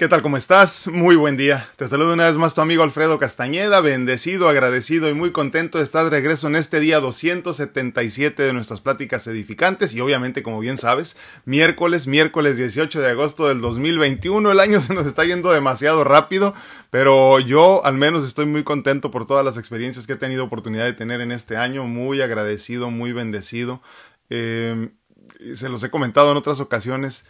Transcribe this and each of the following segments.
¿Qué tal? ¿Cómo estás? Muy buen día. Te saludo una vez más tu amigo Alfredo Castañeda, bendecido, agradecido y muy contento de estar de regreso en este día 277 de nuestras pláticas edificantes y obviamente, como bien sabes, miércoles, miércoles 18 de agosto del 2021. El año se nos está yendo demasiado rápido, pero yo al menos estoy muy contento por todas las experiencias que he tenido oportunidad de tener en este año, muy agradecido, muy bendecido. Eh, se los he comentado en otras ocasiones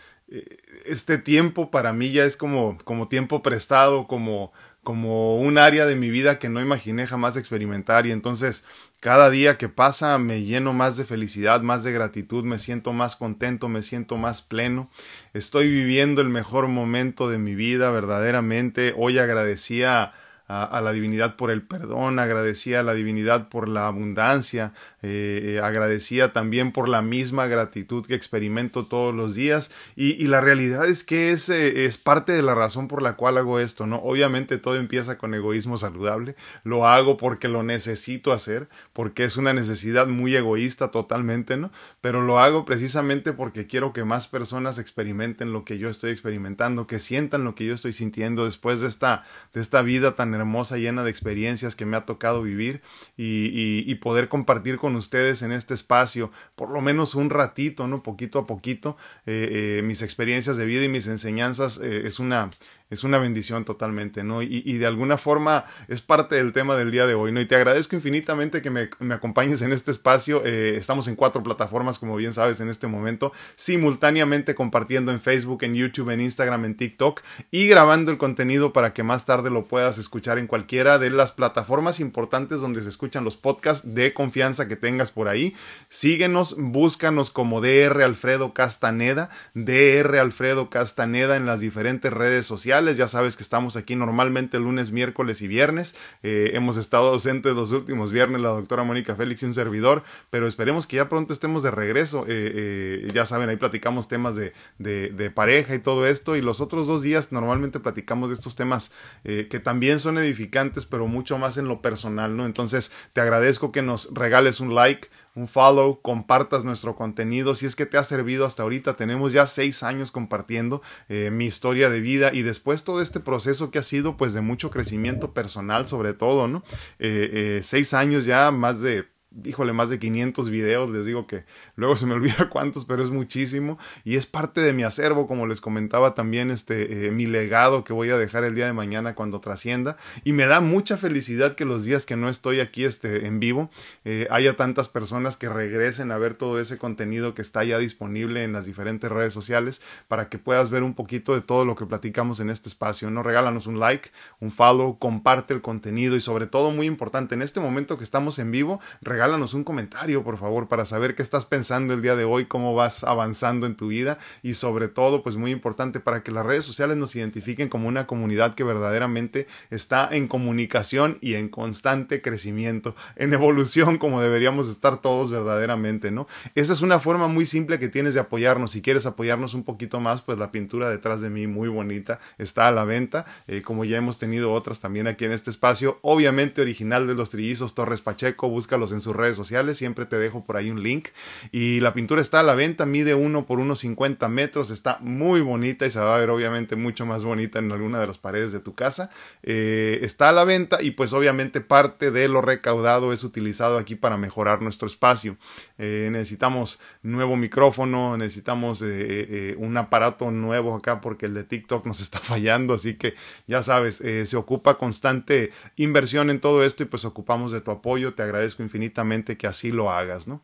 este tiempo para mí ya es como, como tiempo prestado, como, como un área de mi vida que no imaginé jamás experimentar. Y entonces cada día que pasa me lleno más de felicidad, más de gratitud, me siento más contento, me siento más pleno, estoy viviendo el mejor momento de mi vida verdaderamente, hoy agradecía a, la divinidad por el perdón, agradecía a la divinidad por la abundancia, eh, eh, agradecía también por la misma gratitud que experimento todos los días y, la realidad es que es, eh, es parte de la razón por la cual hago esto, ¿no? Obviamente todo empieza con egoísmo saludable, lo hago porque lo necesito hacer, porque es una necesidad muy egoísta totalmente, ¿no? Pero lo hago precisamente porque quiero que más personas experimenten lo que yo estoy experimentando, que sientan lo que yo estoy sintiendo después de esta, de esta vida tan hermosa, llena de experiencias que me ha tocado vivir y, poder compartir con ustedes en este espacio, por lo menos un ratito, ¿no? Poquito a poquito, eh, eh, mis experiencias de vida y mis enseñanzas eh, es una es una bendición totalmente, ¿no? Y, de alguna forma es parte del tema del día de hoy, ¿no? Y te agradezco infinitamente que me, me acompañes en este espacio. Eh, estamos en cuatro plataformas, como bien sabes, en este momento, simultáneamente compartiendo en Facebook, en YouTube, en Instagram, en TikTok y grabando el contenido para que más tarde lo puedas escuchar en cualquiera de las plataformas importantes donde se escuchan los podcasts de confianza que tengas por ahí. Síguenos, búscanos como DR Alfredo Castaneda, DR Alfredo Castaneda en las diferentes redes sociales ya sabes que estamos aquí normalmente lunes, miércoles y viernes. Eh, hemos estado ausentes los últimos viernes, la doctora Mónica Félix y un servidor, pero esperemos que ya pronto estemos de regreso. Eh, eh, ya saben, ahí platicamos temas de, de, pareja y todo esto. Y los otros dos días normalmente platicamos de estos temas que también son edificantes, pero mucho más en lo personal, ¿no? Entonces, te agradezco que nos regales un like un follow, compartas nuestro contenido. Si es que te ha servido hasta ahorita, tenemos ya seis años compartiendo eh, mi historia de vida y después todo este proceso que ha sido pues de mucho crecimiento personal sobre todo, ¿no? Eh, eh, seis años ya, más de híjole, más de 500 videos, les digo que luego se me olvida cuántos, pero es muchísimo y es parte de mi acervo, como les comentaba también, este, eh, mi legado que voy a dejar el día de mañana cuando trascienda y me da mucha felicidad que los días que no estoy aquí este, en vivo eh, haya tantas personas que regresen a ver todo ese contenido que está ya disponible en las diferentes redes sociales para que puedas ver un poquito de todo lo que platicamos en este espacio, ¿no? Regálanos un like, un follow, comparte el contenido y sobre todo muy importante, en este momento que estamos en vivo, regálanos un comentario, por favor, para saber qué estás pensando el día de hoy, cómo vas avanzando en tu vida y sobre todo, pues muy importante, para que las redes sociales nos identifiquen como una comunidad que verdaderamente está en comunicación y en constante crecimiento, en evolución como deberíamos estar todos verdaderamente, ¿no? Esa es una forma muy simple que tienes de apoyarnos. Si quieres apoyarnos un poquito más, pues la pintura detrás de mí, muy bonita, está a la venta, eh, como ya hemos tenido otras también aquí en este espacio, obviamente original de los trillizos Torres Pacheco, búscalos en su redes sociales, siempre te dejo por ahí un link. Y la pintura está a la venta, mide 1 por 1,50 metros, está muy bonita y se va a ver obviamente mucho más bonita en alguna de las paredes de tu casa. Eh, está a la venta y pues obviamente parte de lo recaudado es utilizado aquí para mejorar nuestro espacio. Eh, necesitamos nuevo micrófono, necesitamos eh, un aparato nuevo acá porque el de TikTok nos está fallando, así que ya sabes, se ocupa constante inversión en todo esto y pues ocupamos de tu apoyo, te agradezco infinitamente que así lo hagas, ¿no?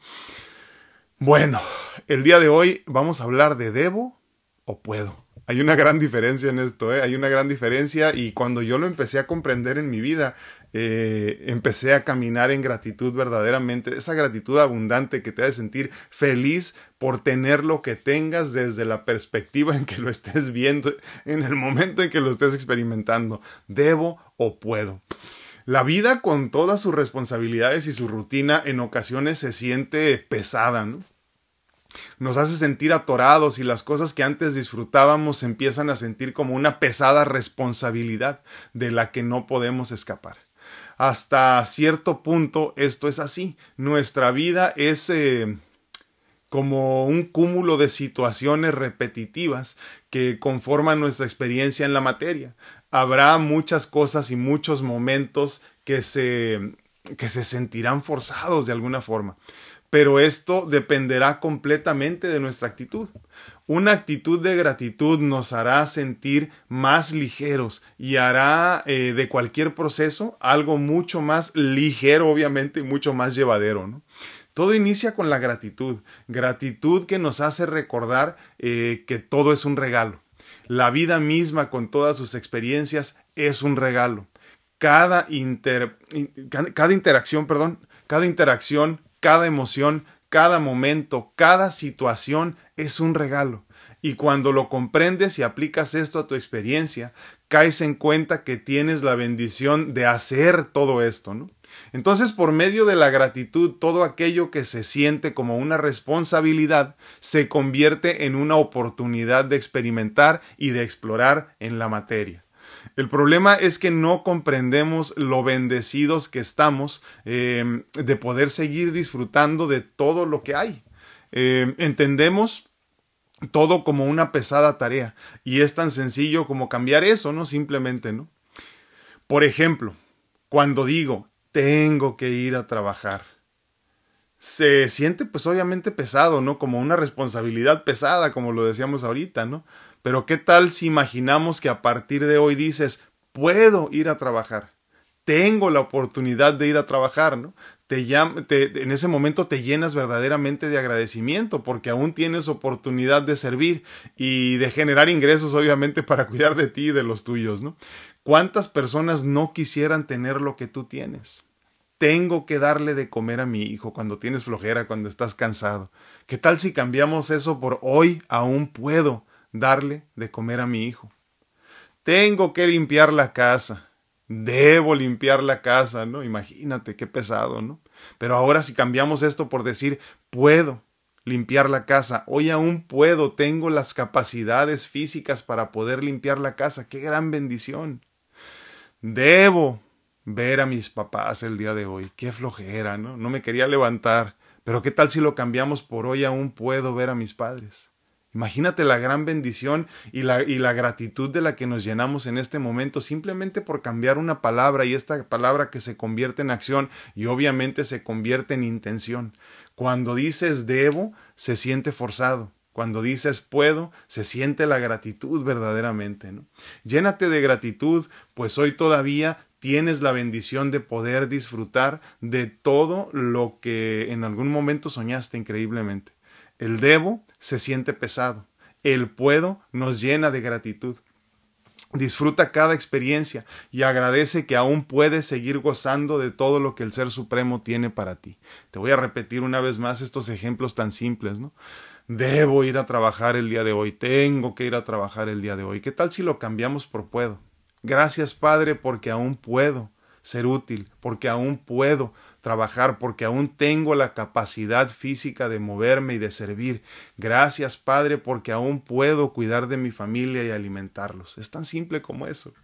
Bueno, el día de hoy vamos a hablar de debo o puedo. Hay una gran diferencia en esto, ¿eh? hay una gran diferencia y cuando yo lo empecé a comprender en mi vida, eh, empecé a caminar en gratitud verdaderamente, esa gratitud abundante que te hace sentir feliz por tener lo que tengas desde la perspectiva en que lo estés viendo, en el momento en que lo estés experimentando. ¿Debo o puedo? La vida con todas sus responsabilidades y su rutina en ocasiones se siente pesada, ¿no? Nos hace sentir atorados y las cosas que antes disfrutábamos se empiezan a sentir como una pesada responsabilidad de la que no podemos escapar. Hasta cierto punto esto es así. Nuestra vida es... Eh, como un cúmulo de situaciones repetitivas que conforman nuestra experiencia en la materia. Habrá muchas cosas y muchos momentos que se, que se sentirán forzados de alguna forma pero esto dependerá completamente de nuestra actitud. Una actitud de gratitud nos hará sentir más ligeros y hará eh, de cualquier proceso algo mucho más ligero, obviamente, y mucho más llevadero. ¿no? Todo inicia con la gratitud, gratitud que nos hace recordar eh, que todo es un regalo. La vida misma con todas sus experiencias es un regalo. Cada, cada interacción, perdón, cada interacción cada emoción, cada momento, cada situación es un regalo. Y cuando lo comprendes y aplicas esto a tu experiencia, caes en cuenta que tienes la bendición de hacer todo esto, ¿no? Entonces, por medio de la gratitud, todo aquello que se siente como una responsabilidad se convierte en una oportunidad de experimentar y de explorar en la materia. El problema es que no comprendemos lo bendecidos que estamos em, de poder seguir disfrutando de todo lo que hay. Em, entendemos todo como una pesada tarea y es tan sencillo como cambiar eso, ¿no? Simplemente, ¿no? Por ejemplo, cuando digo tengo que ir a trabajar, se siente pues obviamente pesado, ¿no? Como una responsabilidad pesada, como lo decíamos ahorita, ¿no? Pero ¿qué tal si imaginamos que a partir de hoy dices, puedo ir a trabajar? Tengo la oportunidad de ir a trabajar, ¿no? Te, en ese momento te llenas verdaderamente de agradecimiento porque aún tienes oportunidad de servir y de generar ingresos, obviamente, para cuidar de ti y de los tuyos, ¿no? ¿Cuántas personas no quisieran tener lo que tú tienes? Tengo que darle de comer a mi hijo cuando tienes flojera, cuando estás cansado. ¿Qué tal si cambiamos eso por hoy aún puedo? Darle de comer a mi hijo. Tengo que limpiar la casa. Debo limpiar la casa, ¿no? Imagínate qué pesado, ¿no? Pero ahora si cambiamos esto por decir, puedo limpiar la casa, hoy aún puedo, tengo las capacidades físicas para poder limpiar la casa, qué gran bendición. Debo ver a mis papás el día de hoy, qué flojera, ¿no? No me quería levantar, pero qué tal si lo cambiamos por hoy aún puedo ver a mis padres. Imagínate la gran bendición y la, y la, gratitud de la que nos llenamos en este momento simplemente por cambiar una palabra y esta palabra que se convierte en acción y obviamente se convierte en intención. Cuando dices debo, se siente forzado. Cuando dices puedo, se siente la gratitud verdaderamente. Llénate de gratitud, pues hoy todavía tienes la bendición de poder disfrutar de todo lo que en algún momento soñaste increíblemente. El debo se siente pesado. El puedo nos llena de gratitud. Disfruta cada experiencia y agradece que aún puedes seguir gozando de todo lo que el Ser Supremo tiene para ti. Te voy a repetir una vez más estos ejemplos tan simples, ¿no? Debo ir a trabajar el día de hoy, tengo que ir a trabajar el día de hoy. ¿Qué tal si lo cambiamos por puedo? Gracias, Padre, porque aún puedo ser útil, porque aún puedo trabajar porque aún tengo la capacidad física de moverme y de servir. Gracias, Padre, porque aún puedo cuidar de mi familia y alimentarlos. Es tan simple como eso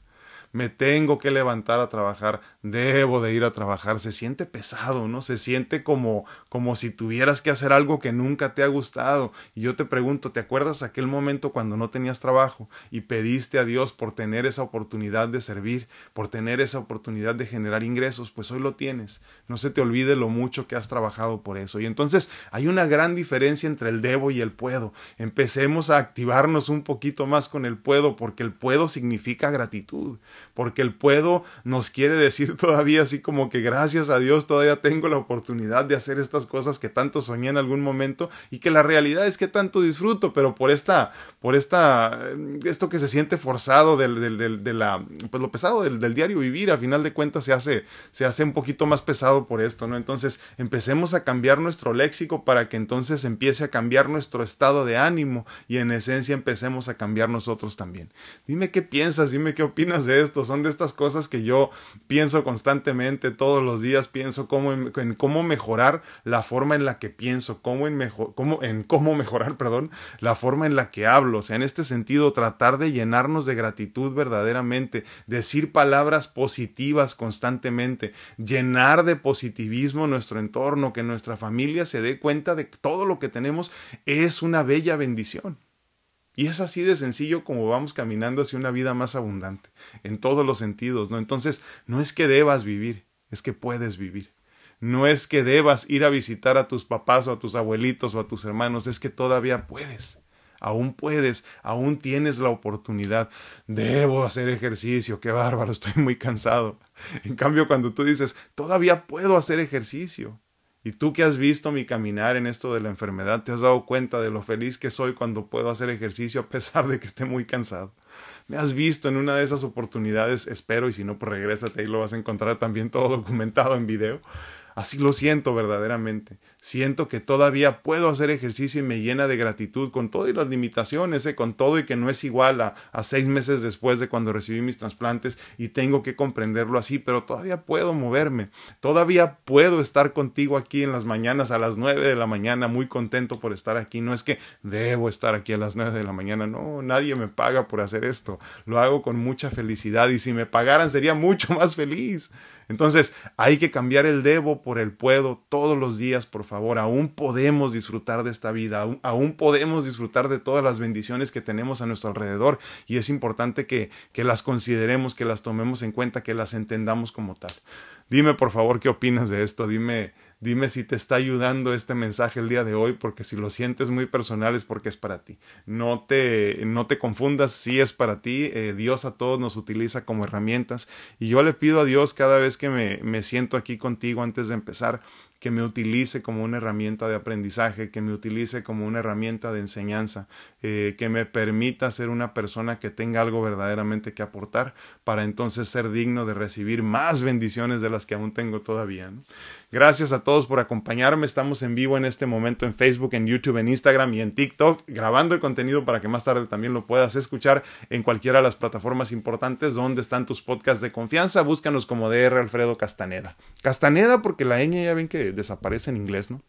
me tengo que levantar a trabajar, debo de ir a trabajar, se siente pesado, ¿no? Se siente como, como si tuvieras que hacer algo que nunca te ha gustado. Y yo te pregunto, ¿te acuerdas aquel momento cuando no tenías trabajo y pediste a Dios por tener esa oportunidad de servir, por tener esa oportunidad de generar ingresos? Pues hoy lo tienes. No se te olvide lo mucho que has trabajado por eso. Y entonces hay una gran diferencia entre el debo y el puedo. Empecemos a activarnos un poquito más con el puedo, porque el puedo significa gratitud porque el puedo nos quiere decir todavía así como que gracias a Dios todavía tengo la oportunidad de hacer estas cosas que tanto soñé en algún momento y que la realidad es que tanto disfruto, pero por esta, por esta, eh, esto que se siente forzado del, del, de la, pues lo pesado del, del, diario vivir, a final de cuentas se hace, se hace un poquito más pesado por esto, ¿no? Entonces empecemos a cambiar nuestro léxico para que entonces empiece a cambiar nuestro estado de ánimo y en esencia empecemos a cambiar nosotros también. Dime qué piensas, dime qué opinas de esto son de estas cosas que yo pienso constantemente, todos los días pienso cómo, en, cómo mejorar la forma en la que pienso, cómo en, cómo, en cómo mejorar, perdón, la forma en la que hablo o sea, en este sentido, tratar de llenarnos de gratitud verdaderamente, decir palabras positivas constantemente, llenar de positivismo nuestro entorno, que nuestra familia se dé cuenta de todo lo que tenemos es una bella bendición. Y es así de sencillo como vamos caminando hacia una vida más abundante, en todos los sentidos, ¿no? Entonces, no es que debas vivir, es que puedes vivir. No es que debas ir a visitar a tus papás o a tus abuelitos o a tus hermanos, es que todavía puedes. Aún puedes, aún tienes la oportunidad. Debo hacer ejercicio, qué bárbaro, estoy muy cansado. En cambio, cuando tú dices, todavía puedo hacer ejercicio, y tú que has visto mi caminar en esto de la enfermedad, te has dado cuenta de lo feliz que soy cuando puedo hacer ejercicio a pesar de que esté muy cansado. Me has visto en una de esas oportunidades, espero, y si no, pues regrésate y lo vas a encontrar también todo documentado en video. Así lo siento verdaderamente. Siento que todavía puedo hacer ejercicio y me llena de gratitud con todo y las limitaciones, ¿eh? con todo y que no es igual a, a seis meses después de cuando recibí mis trasplantes y tengo que comprenderlo así, pero todavía puedo moverme, todavía puedo estar contigo aquí en las mañanas a las nueve de la mañana, muy contento por estar aquí. No es que debo estar aquí a las nueve de la mañana, no, nadie me paga por hacer esto. Lo hago con mucha felicidad y si me pagaran sería mucho más feliz. Entonces hay que cambiar el debo por el puedo todos los días, por favor. Aún podemos disfrutar de esta vida, aún, podemos disfrutar de todas las bendiciones que tenemos a nuestro alrededor y es importante que, que las consideremos, que las tomemos en cuenta, que las entendamos como tal. Dime por favor qué opinas de esto, dime Dime si te está ayudando este mensaje el día de hoy, porque si lo sientes muy personal es porque es para ti. No te, no te confundas si es para ti. Eh, Dios a todos nos utiliza como herramientas. Y yo le pido a Dios cada vez que me, me siento aquí contigo antes de empezar, que me utilice como una herramienta de aprendizaje, que me utilice como una herramienta de enseñanza, eh, que me permita ser una persona que tenga algo verdaderamente que aportar para entonces ser digno de recibir más bendiciones de las que aún tengo todavía. Gracias a todos por acompañarme. Estamos en vivo en este momento en Facebook, en YouTube, en Instagram y en TikTok, grabando el contenido para que más tarde también lo puedas escuchar en cualquiera de las plataformas importantes donde están tus podcasts de confianza. Búscanos como DR Alfredo Castaneda. Castaneda porque la ñ ya ven que desaparece en inglés, ¿no?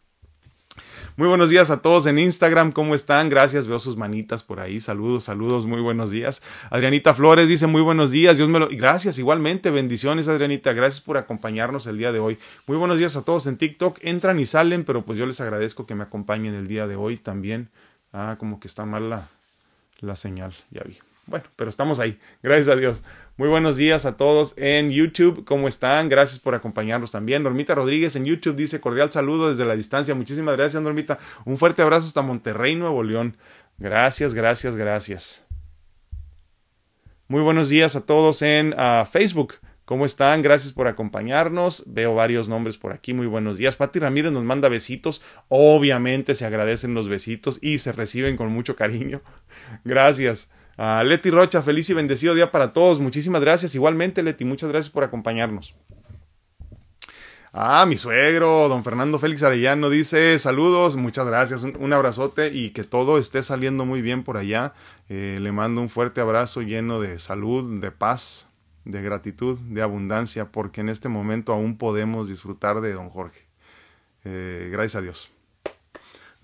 Muy buenos días a todos en Instagram, ¿cómo están? Gracias, veo sus manitas por ahí. Saludos, saludos, muy buenos días. Adrianita Flores dice muy buenos días, Dios me lo... Gracias, igualmente, bendiciones Adrianita, gracias por acompañarnos el día de hoy. Muy buenos días a todos en TikTok, entran y salen, pero pues yo les agradezco que me acompañen el día de hoy también. Ah, como que está mal la, la señal, ya vi. Bueno, pero estamos ahí, gracias a Dios. Muy buenos días a todos en YouTube, ¿cómo están? Gracias por acompañarnos también. Normita Rodríguez en YouTube dice cordial saludo desde la distancia. Muchísimas gracias, Normita. Un fuerte abrazo hasta Monterrey, Nuevo León. Gracias, gracias, gracias. Muy buenos días a todos en ah, Facebook. ¿Cómo están? Gracias por acompañarnos. Veo varios nombres por aquí. Muy buenos días. Pati Ramírez nos manda besitos. Obviamente se agradecen los besitos y se reciben con mucho cariño. Gracias. A Leti Rocha, feliz y bendecido día para todos. Muchísimas gracias. Igualmente, Leti, muchas gracias por acompañarnos. Ah, mi suegro, don Fernando Félix Arellano, dice saludos, muchas gracias, un, abrazote y que todo esté saliendo muy bien por allá. Eh, le mando un fuerte abrazo lleno de salud, de paz, de gratitud, de abundancia, porque en este momento aún podemos disfrutar de don Jorge. Eh, gracias a Dios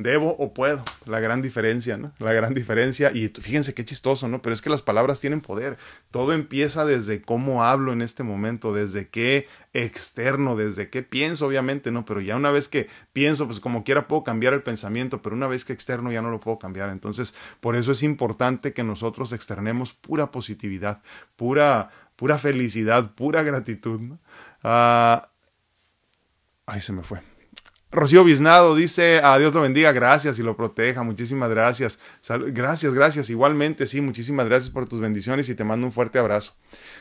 debo o puedo. La gran diferencia, ¿no? La gran diferencia. Y fíjense qué chistoso, ¿no? Pero es que las palabras tienen poder. Todo empieza desde cómo hablo en este momento, desde qué externo, desde qué pienso, obviamente, ¿no? Pero ya una vez que pienso, pues como quiera puedo cambiar el pensamiento, pero una vez que externo ya no lo puedo cambiar. Entonces, por eso es importante que nosotros externemos pura positividad, pura, pura felicidad, pura gratitud, ¿no? Ah, ay, se me fue. Rocío Biznado dice, a Dios lo bendiga, gracias y lo proteja, muchísimas gracias. gracias, gracias, igualmente, sí, muchísimas gracias por tus bendiciones y te mando un fuerte abrazo.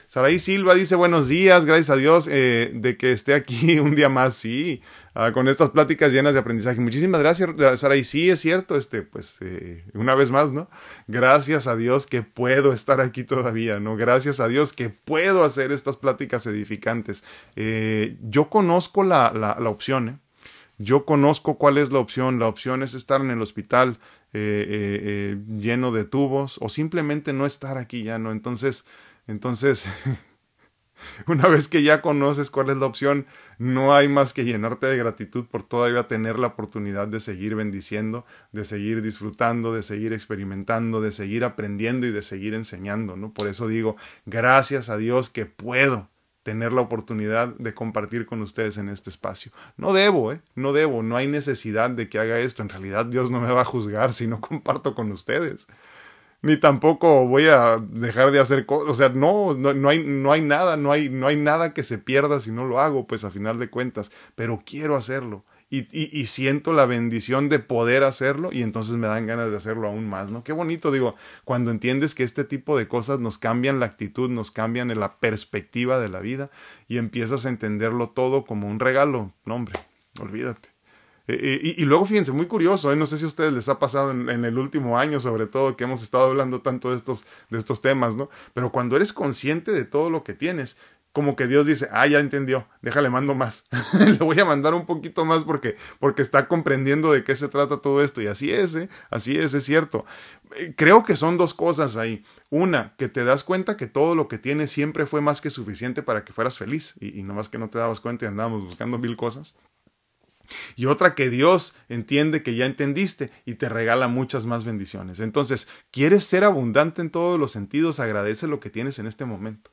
Saraí Silva dice, buenos días, gracias a Dios eh, de que esté aquí un día más, sí, ah, con estas pláticas llenas de aprendizaje. Muchísimas gracias, Saraí, sí, es cierto, este, pues, eh, una vez más, ¿no? Gracias a Dios que puedo estar aquí todavía, ¿no? Gracias a Dios que puedo hacer estas pláticas edificantes. Eh, yo conozco la, la, la opción, ¿eh? Yo conozco cuál es la opción. La opción es estar en el hospital eh, eh, eh, lleno de tubos o simplemente no estar aquí ya, ¿no? Entonces, entonces, Una vez que ya conoces cuál es la opción, no hay más que llenarte de gratitud por todavía tener la oportunidad de seguir bendiciendo, de seguir disfrutando, de seguir experimentando, de seguir aprendiendo y de seguir enseñando, ¿no? Por eso digo, gracias a Dios que puedo tener la oportunidad de compartir con ustedes en este espacio. No debo, ¿eh? No debo, no hay necesidad de que haga esto. En realidad Dios no me va a juzgar si no comparto con ustedes ni tampoco voy a dejar de hacer cosas. O sea, no, no, hay, no hay nada, no hay, no hay nada que se pierda si no lo hago, pues a final de cuentas, pero quiero hacerlo. Y, siento la bendición de poder hacerlo y entonces me dan ganas de hacerlo aún más, ¿no? Qué bonito, digo, cuando entiendes que este tipo de cosas nos cambian la actitud, nos cambian la perspectiva de la vida y empiezas a entenderlo todo como un regalo, no hombre, olvídate. Eh, y, y, luego fíjense, muy curioso, ¿eh? no sé si a ustedes les ha pasado en, en, el último año, sobre todo, que hemos estado hablando tanto de estos, de estos temas, ¿no? Pero cuando eres consciente de todo lo que tienes, como que Dios dice, ah, ya entendió, déjale mando más. Le voy a mandar un poquito más porque, porque está comprendiendo de qué se trata todo esto. Y así es, ¿eh? así es, es cierto. Eh, creo que son dos cosas ahí. Una, que te das cuenta que todo lo que tienes siempre fue más que suficiente para que fueras feliz. Y, y nomás que no te dabas cuenta y andábamos buscando mil cosas. Y otra que Dios entiende que ya entendiste y te regala muchas más bendiciones. Entonces, ¿quieres ser abundante en todos los sentidos? Agradece lo que tienes en este momento.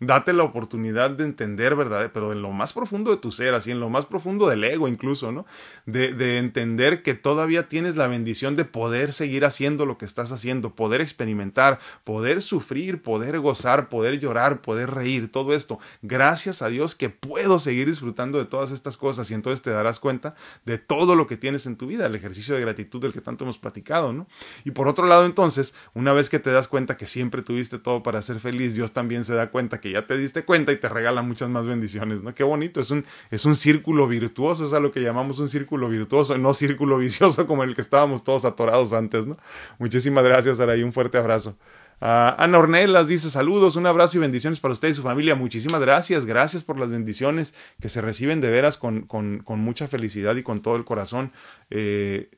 Date la oportunidad de entender, ¿verdad? Pero en lo más profundo de tu ser, así en lo más profundo del ego incluso, ¿no? De, de, entender que todavía tienes la bendición de poder seguir haciendo lo que estás haciendo, poder experimentar, poder sufrir, poder gozar, poder llorar, poder reír, todo esto. Gracias a Dios que puedo seguir disfrutando de todas estas cosas y entonces te darás cuenta de todo lo que tienes en tu vida, el ejercicio de gratitud del que tanto hemos platicado, ¿no? Y por otro lado, entonces, una vez que te das cuenta que siempre tuviste todo para ser feliz, Dios también se da cuenta que ya te diste cuenta y te regala muchas más bendiciones, ¿no? Qué bonito, es un, es un círculo virtuoso, es a lo que llamamos un círculo virtuoso, no círculo vicioso como el que estábamos todos atorados antes, ¿no? Muchísimas gracias, Araí, un fuerte abrazo. Uh, Ana Ornelas dice saludos, un abrazo y bendiciones para usted y su familia. Muchísimas gracias, gracias por las bendiciones que se reciben de veras con, con, mucha felicidad y con todo el corazón. Eh,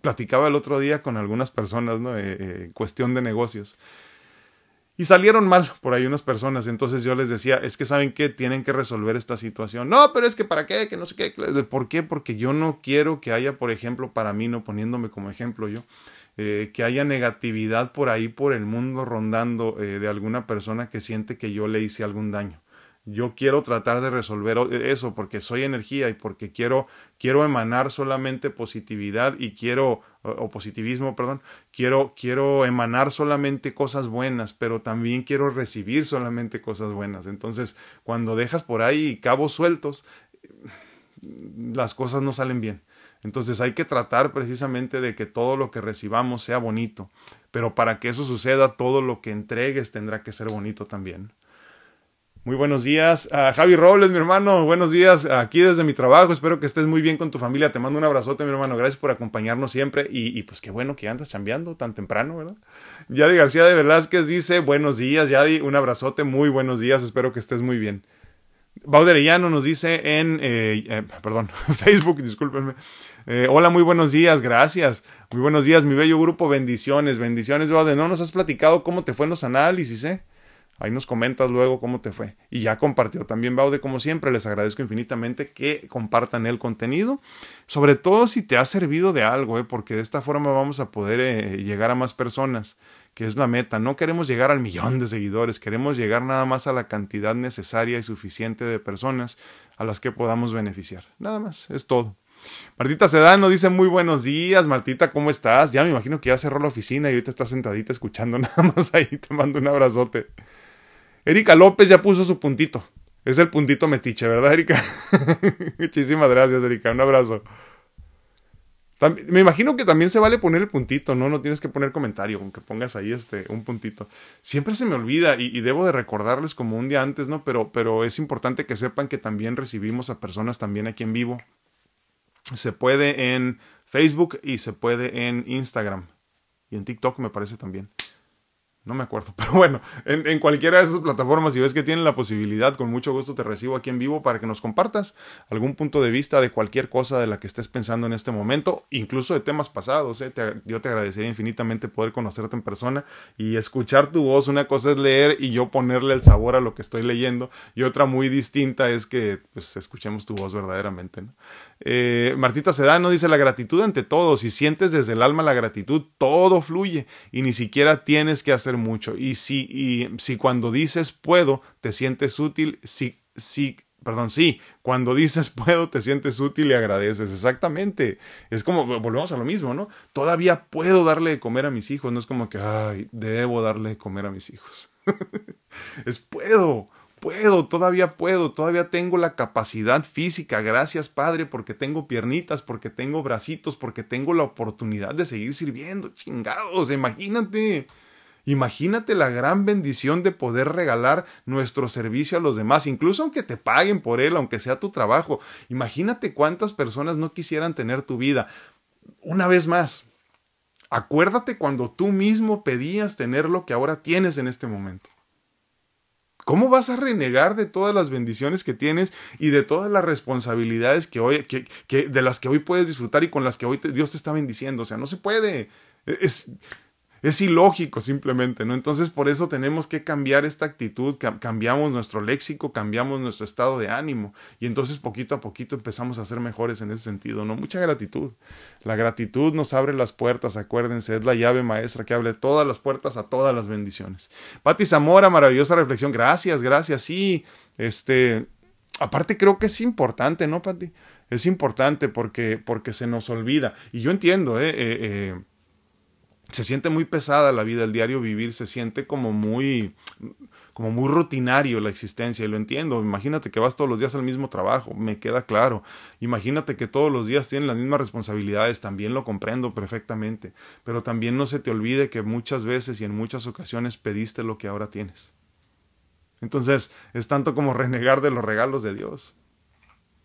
platicaba el otro día con algunas personas, ¿no? Eh, eh, cuestión de negocios. Y salieron mal por ahí unas personas. Entonces yo les decía, es que saben que tienen que resolver esta situación. No, pero es que para qué, que no sé qué. ¿Por qué? Porque yo no quiero que haya, por ejemplo, para mí, no poniéndome como ejemplo yo, eh, que haya negatividad por ahí, por el mundo rondando eh, de alguna persona que siente que yo le hice algún daño yo quiero tratar de resolver eso porque soy energía y porque quiero quiero emanar solamente positividad y quiero o positivismo, perdón, quiero quiero emanar solamente cosas buenas, pero también quiero recibir solamente cosas buenas. Entonces, cuando dejas por ahí cabos sueltos, las cosas no salen bien. Entonces hay que tratar precisamente de que todo lo que recibamos sea bonito, pero para que eso suceda, todo lo que entregues tendrá que ser bonito también. Muy buenos días. a Javi Robles, mi hermano, buenos días. Aquí desde mi trabajo. Espero que estés muy bien con tu familia. Te mando un abrazote, mi hermano. Gracias por acompañarnos siempre. Y, pues qué bueno que andas chambeando tan temprano, ¿verdad? Yadi García de Velázquez dice, buenos días, Yadi. Un abrazote, muy buenos días. Espero que estés muy bien. Bauderellano nos dice en, eh, eh, perdón, Facebook, discúlpenme. Eh, hola, muy buenos días, gracias. Muy buenos días, mi bello grupo. Bendiciones, bendiciones, Bauder. No nos has platicado cómo te fue en los análisis, ¿eh? Ahí nos comentas luego cómo te fue. Y ya compartió también Baude, como siempre. Les agradezco infinitamente que compartan el contenido. Sobre todo si te ha servido de algo, ¿eh? porque de esta forma vamos a poder eh, llegar a más personas, que es la meta. No queremos llegar al millón de seguidores, queremos llegar nada más a la cantidad necesaria y suficiente de personas a las que podamos beneficiar. Nada más, es todo. Martita Sedano dice muy buenos días. Martita, ¿cómo estás? Ya me imagino que ya cerró la oficina y ahorita estás sentadita escuchando nada más ahí. Te mando un abrazote. Erika López ya puso su puntito. Es el puntito metiche, ¿verdad, Erika? Muchísimas gracias, Erika. Un abrazo. me imagino que también se vale poner el puntito, ¿no? No tienes que poner comentario, aunque pongas ahí este, un puntito. Siempre se me olvida y, debo de recordarles como un día antes, ¿no? Pero, pero es importante que sepan que también recibimos a personas también aquí en vivo. Se puede en Facebook y se puede en Instagram. Y en TikTok me parece también. No me acuerdo, pero bueno, en, cualquiera de esas plataformas, si ves que tienen la posibilidad, con mucho gusto te recibo aquí en vivo para que nos compartas algún punto de vista de cualquier cosa de la que estés pensando en este momento, incluso de temas pasados. ¿eh? yo te agradecería infinitamente poder conocerte en persona y escuchar tu voz. Una cosa es leer y yo ponerle el sabor a lo que estoy leyendo, y otra muy distinta es que pues, escuchemos tu voz verdaderamente. ¿no? Eh, Martita Sedano dice la gratitud ante todo. Si sientes desde el alma la gratitud, todo fluye y ni siquiera tienes que hacer mucho. Y si, y si cuando dices puedo, te sientes útil, si, si, perdón, sí, cuando dices puedo, te sientes útil y agradeces. Exactamente. Es como, volvemos a lo mismo, ¿no? Todavía puedo darle de comer a mis hijos. No es como que, ay, debo darle de comer a mis hijos. es puedo puedo, todavía puedo, todavía tengo la capacidad física, gracias Padre, porque tengo piernitas, porque tengo bracitos, porque tengo la oportunidad de seguir sirviendo, chingados, imagínate. Imagínate la gran bendición de poder regalar nuestro servicio a los demás, incluso aunque te paguen por él, aunque sea tu trabajo. Imagínate cuántas personas no quisieran tener tu vida. Una vez más, acuérdate cuando tú mismo pedías tener lo que ahora tienes en este momento. ¿Cómo vas a renegar de todas las bendiciones que tienes y de todas las responsabilidades que hoy, que, que de las que hoy puedes disfrutar y con las que hoy Dios te está bendiciendo? O sea, no se puede. Es, es ilógico simplemente, ¿no? Entonces por eso tenemos que cambiar esta actitud, cambiamos nuestro léxico, cambiamos nuestro estado de ánimo y entonces poquito a poquito empezamos a ser mejores en ese sentido, ¿no? Mucha gratitud. La gratitud nos abre las puertas, acuérdense, es la llave maestra que abre todas las puertas a todas las bendiciones. Pati Zamora, maravillosa reflexión, gracias, gracias, sí, este, aparte creo que es importante, ¿no, Pati? Es importante porque, porque se nos olvida. Y yo entiendo, ¿eh? eh, eh se siente muy pesada la vida, el diario vivir, se siente como muy, como muy rutinario la existencia, y lo entiendo. Imagínate que vas todos los días al mismo trabajo, me queda claro. Imagínate que todos los días tienen las mismas responsabilidades, también lo comprendo perfectamente. Pero también no se te olvide que muchas veces y en muchas ocasiones pediste lo que ahora tienes. Entonces, es tanto como renegar de los regalos de Dios.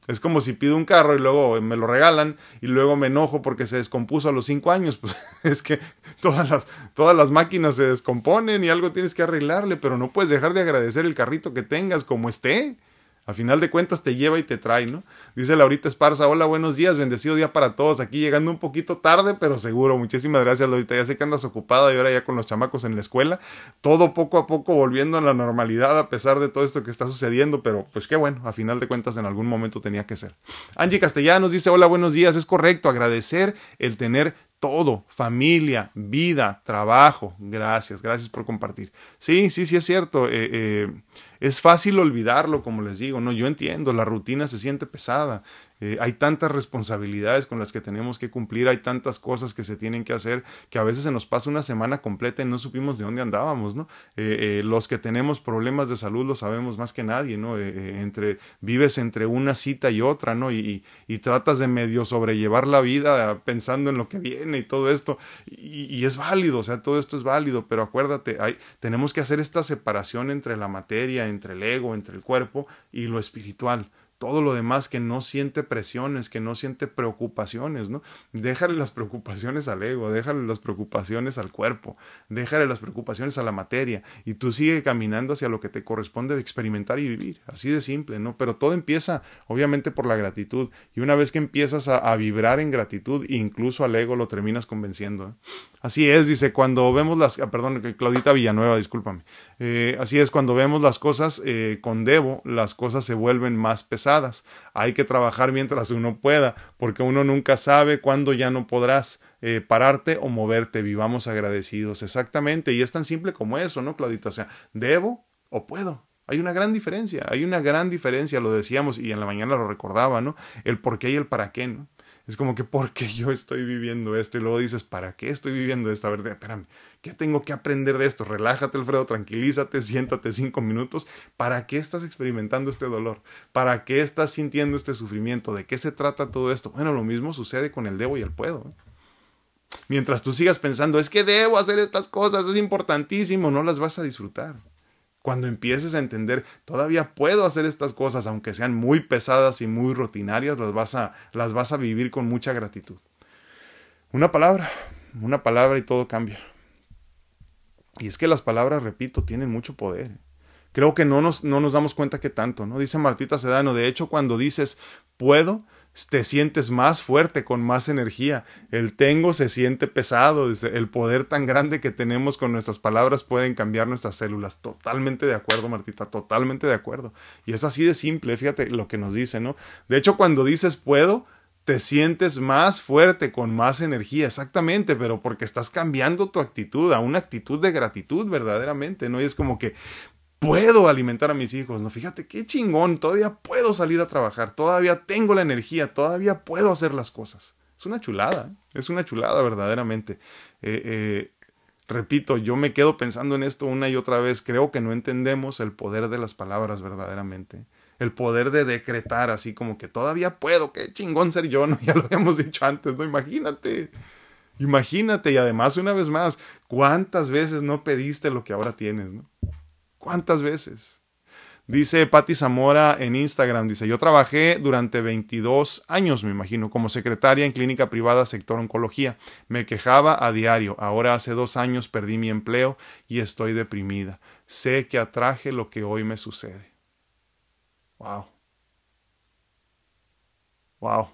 Es como si pido un carro y luego me lo regalan y luego me enojo porque se descompuso a los cinco años. Pues es que todas las, todas las máquinas se descomponen y algo tienes que arreglarle, pero no puedes dejar de agradecer el carrito que tengas como esté. A final de cuentas te lleva y te trae, ¿no? Dice Laurita Esparza, hola, buenos días, bendecido día para todos. Aquí llegando un poquito tarde, pero seguro. Muchísimas gracias, Laurita. Ya sé que andas ocupada y ahora ya con los chamacos en la escuela. Todo poco a poco volviendo a la normalidad a pesar de todo esto que está sucediendo, pero pues qué bueno, a final de cuentas en algún momento tenía que ser. Angie Castellanos dice, hola, buenos días. Es correcto, agradecer el tener todo, familia, vida, trabajo. Gracias, gracias por compartir. Sí, sí, sí es cierto. Eh, eh, es fácil olvidarlo, como les digo, no, yo entiendo, la rutina se siente pesada, eh, hay tantas responsabilidades con las que tenemos que cumplir, hay tantas cosas que se tienen que hacer que a veces se nos pasa una semana completa y no supimos de dónde andábamos, ¿no? Eh, eh, los que tenemos problemas de salud lo sabemos más que nadie, ¿no? entre, vives entre una cita y otra, ¿no? Y, tratas de medio sobrellevar la vida pensando en lo que viene y todo esto, y, y, es válido, o sea, todo esto es válido, pero acuérdate, hay, tenemos que hacer esta separación entre la materia, entre el ego, entre el cuerpo y lo espiritual todo lo demás que no siente presiones, que no siente preocupaciones, ¿no? Déjale las preocupaciones al ego, déjale las preocupaciones al cuerpo, déjale las preocupaciones a la materia y tú sigue caminando hacia lo que te corresponde de experimentar y vivir, así de simple, ¿no? Pero todo empieza obviamente por la gratitud y una vez que empiezas a, vibrar en gratitud, incluso al ego lo terminas convenciendo. ¿eh? Así es, dice, cuando vemos las, ah, perdón, Claudita Villanueva, discúlpame, eh, así es, cuando vemos las cosas eh, con Debo, las cosas se vuelven más pesadas hay que trabajar mientras uno pueda, porque uno nunca sabe cuándo ya no podrás eh, pararte o moverte. Vivamos agradecidos, exactamente. Y es tan simple como eso, ¿no, Claudita? O sea, ¿debo o puedo? Hay una gran diferencia, hay una gran diferencia, lo decíamos y en la mañana lo recordaba, ¿no? El por qué y el para qué, ¿no? Es como que, ¿por qué yo estoy viviendo esto? Y luego dices, ¿para qué estoy viviendo esto? A ver, espérame, ¿qué tengo que aprender de esto? Relájate, Alfredo, tranquilízate, siéntate cinco minutos. ¿Para qué estás experimentando este dolor? ¿Para qué estás sintiendo este sufrimiento? ¿De qué se trata todo esto? Bueno, lo mismo sucede con el debo y el puedo. Mientras tú sigas pensando, es que debo hacer estas cosas, es importantísimo, no las vas a disfrutar. Cuando empieces a entender, todavía puedo hacer estas cosas, aunque sean muy pesadas y muy rutinarias, las vas a, las vas a vivir con mucha gratitud. Una palabra, una palabra y todo cambia. Y es que las palabras, repito, tienen mucho poder. Creo que no nos, no nos damos cuenta que tanto, ¿no? Dice Martita Sedano, de hecho, cuando dices puedo, te sientes más fuerte, con más energía. El tengo se siente pesado. El poder tan grande que tenemos con nuestras palabras pueden cambiar nuestras células. Totalmente de acuerdo, Martita, totalmente de acuerdo. Y es así de simple, fíjate lo que nos dice, ¿no? De hecho, cuando dices puedo, te sientes más fuerte, con más energía, exactamente, pero porque estás cambiando tu actitud a una actitud de gratitud verdaderamente, ¿no? Y es como que puedo alimentar a mis hijos, ¿no? Fíjate qué chingón, todavía puedo salir a trabajar, todavía tengo la energía, todavía puedo hacer las cosas. Es una chulada, ¿eh? es una chulada verdaderamente. Eh, eh, repito, yo me quedo pensando en esto una y otra vez, creo que no entendemos el poder de las palabras verdaderamente. El poder de decretar así como que todavía puedo, qué chingón ser yo, ¿no? Ya lo habíamos dicho antes, ¿no? Imagínate. Imagínate, y además, una vez más, ¿cuántas veces no pediste lo que ahora tienes, ¿no? ¿Cuántas veces? Dice Patti Zamora en Instagram, dice, yo trabajé durante 22 años, me imagino, como secretaria en clínica privada sector oncología. Me quejaba a diario. Ahora hace dos años perdí mi empleo y estoy deprimida. Sé que atraje lo que hoy me sucede. Wow. Wow.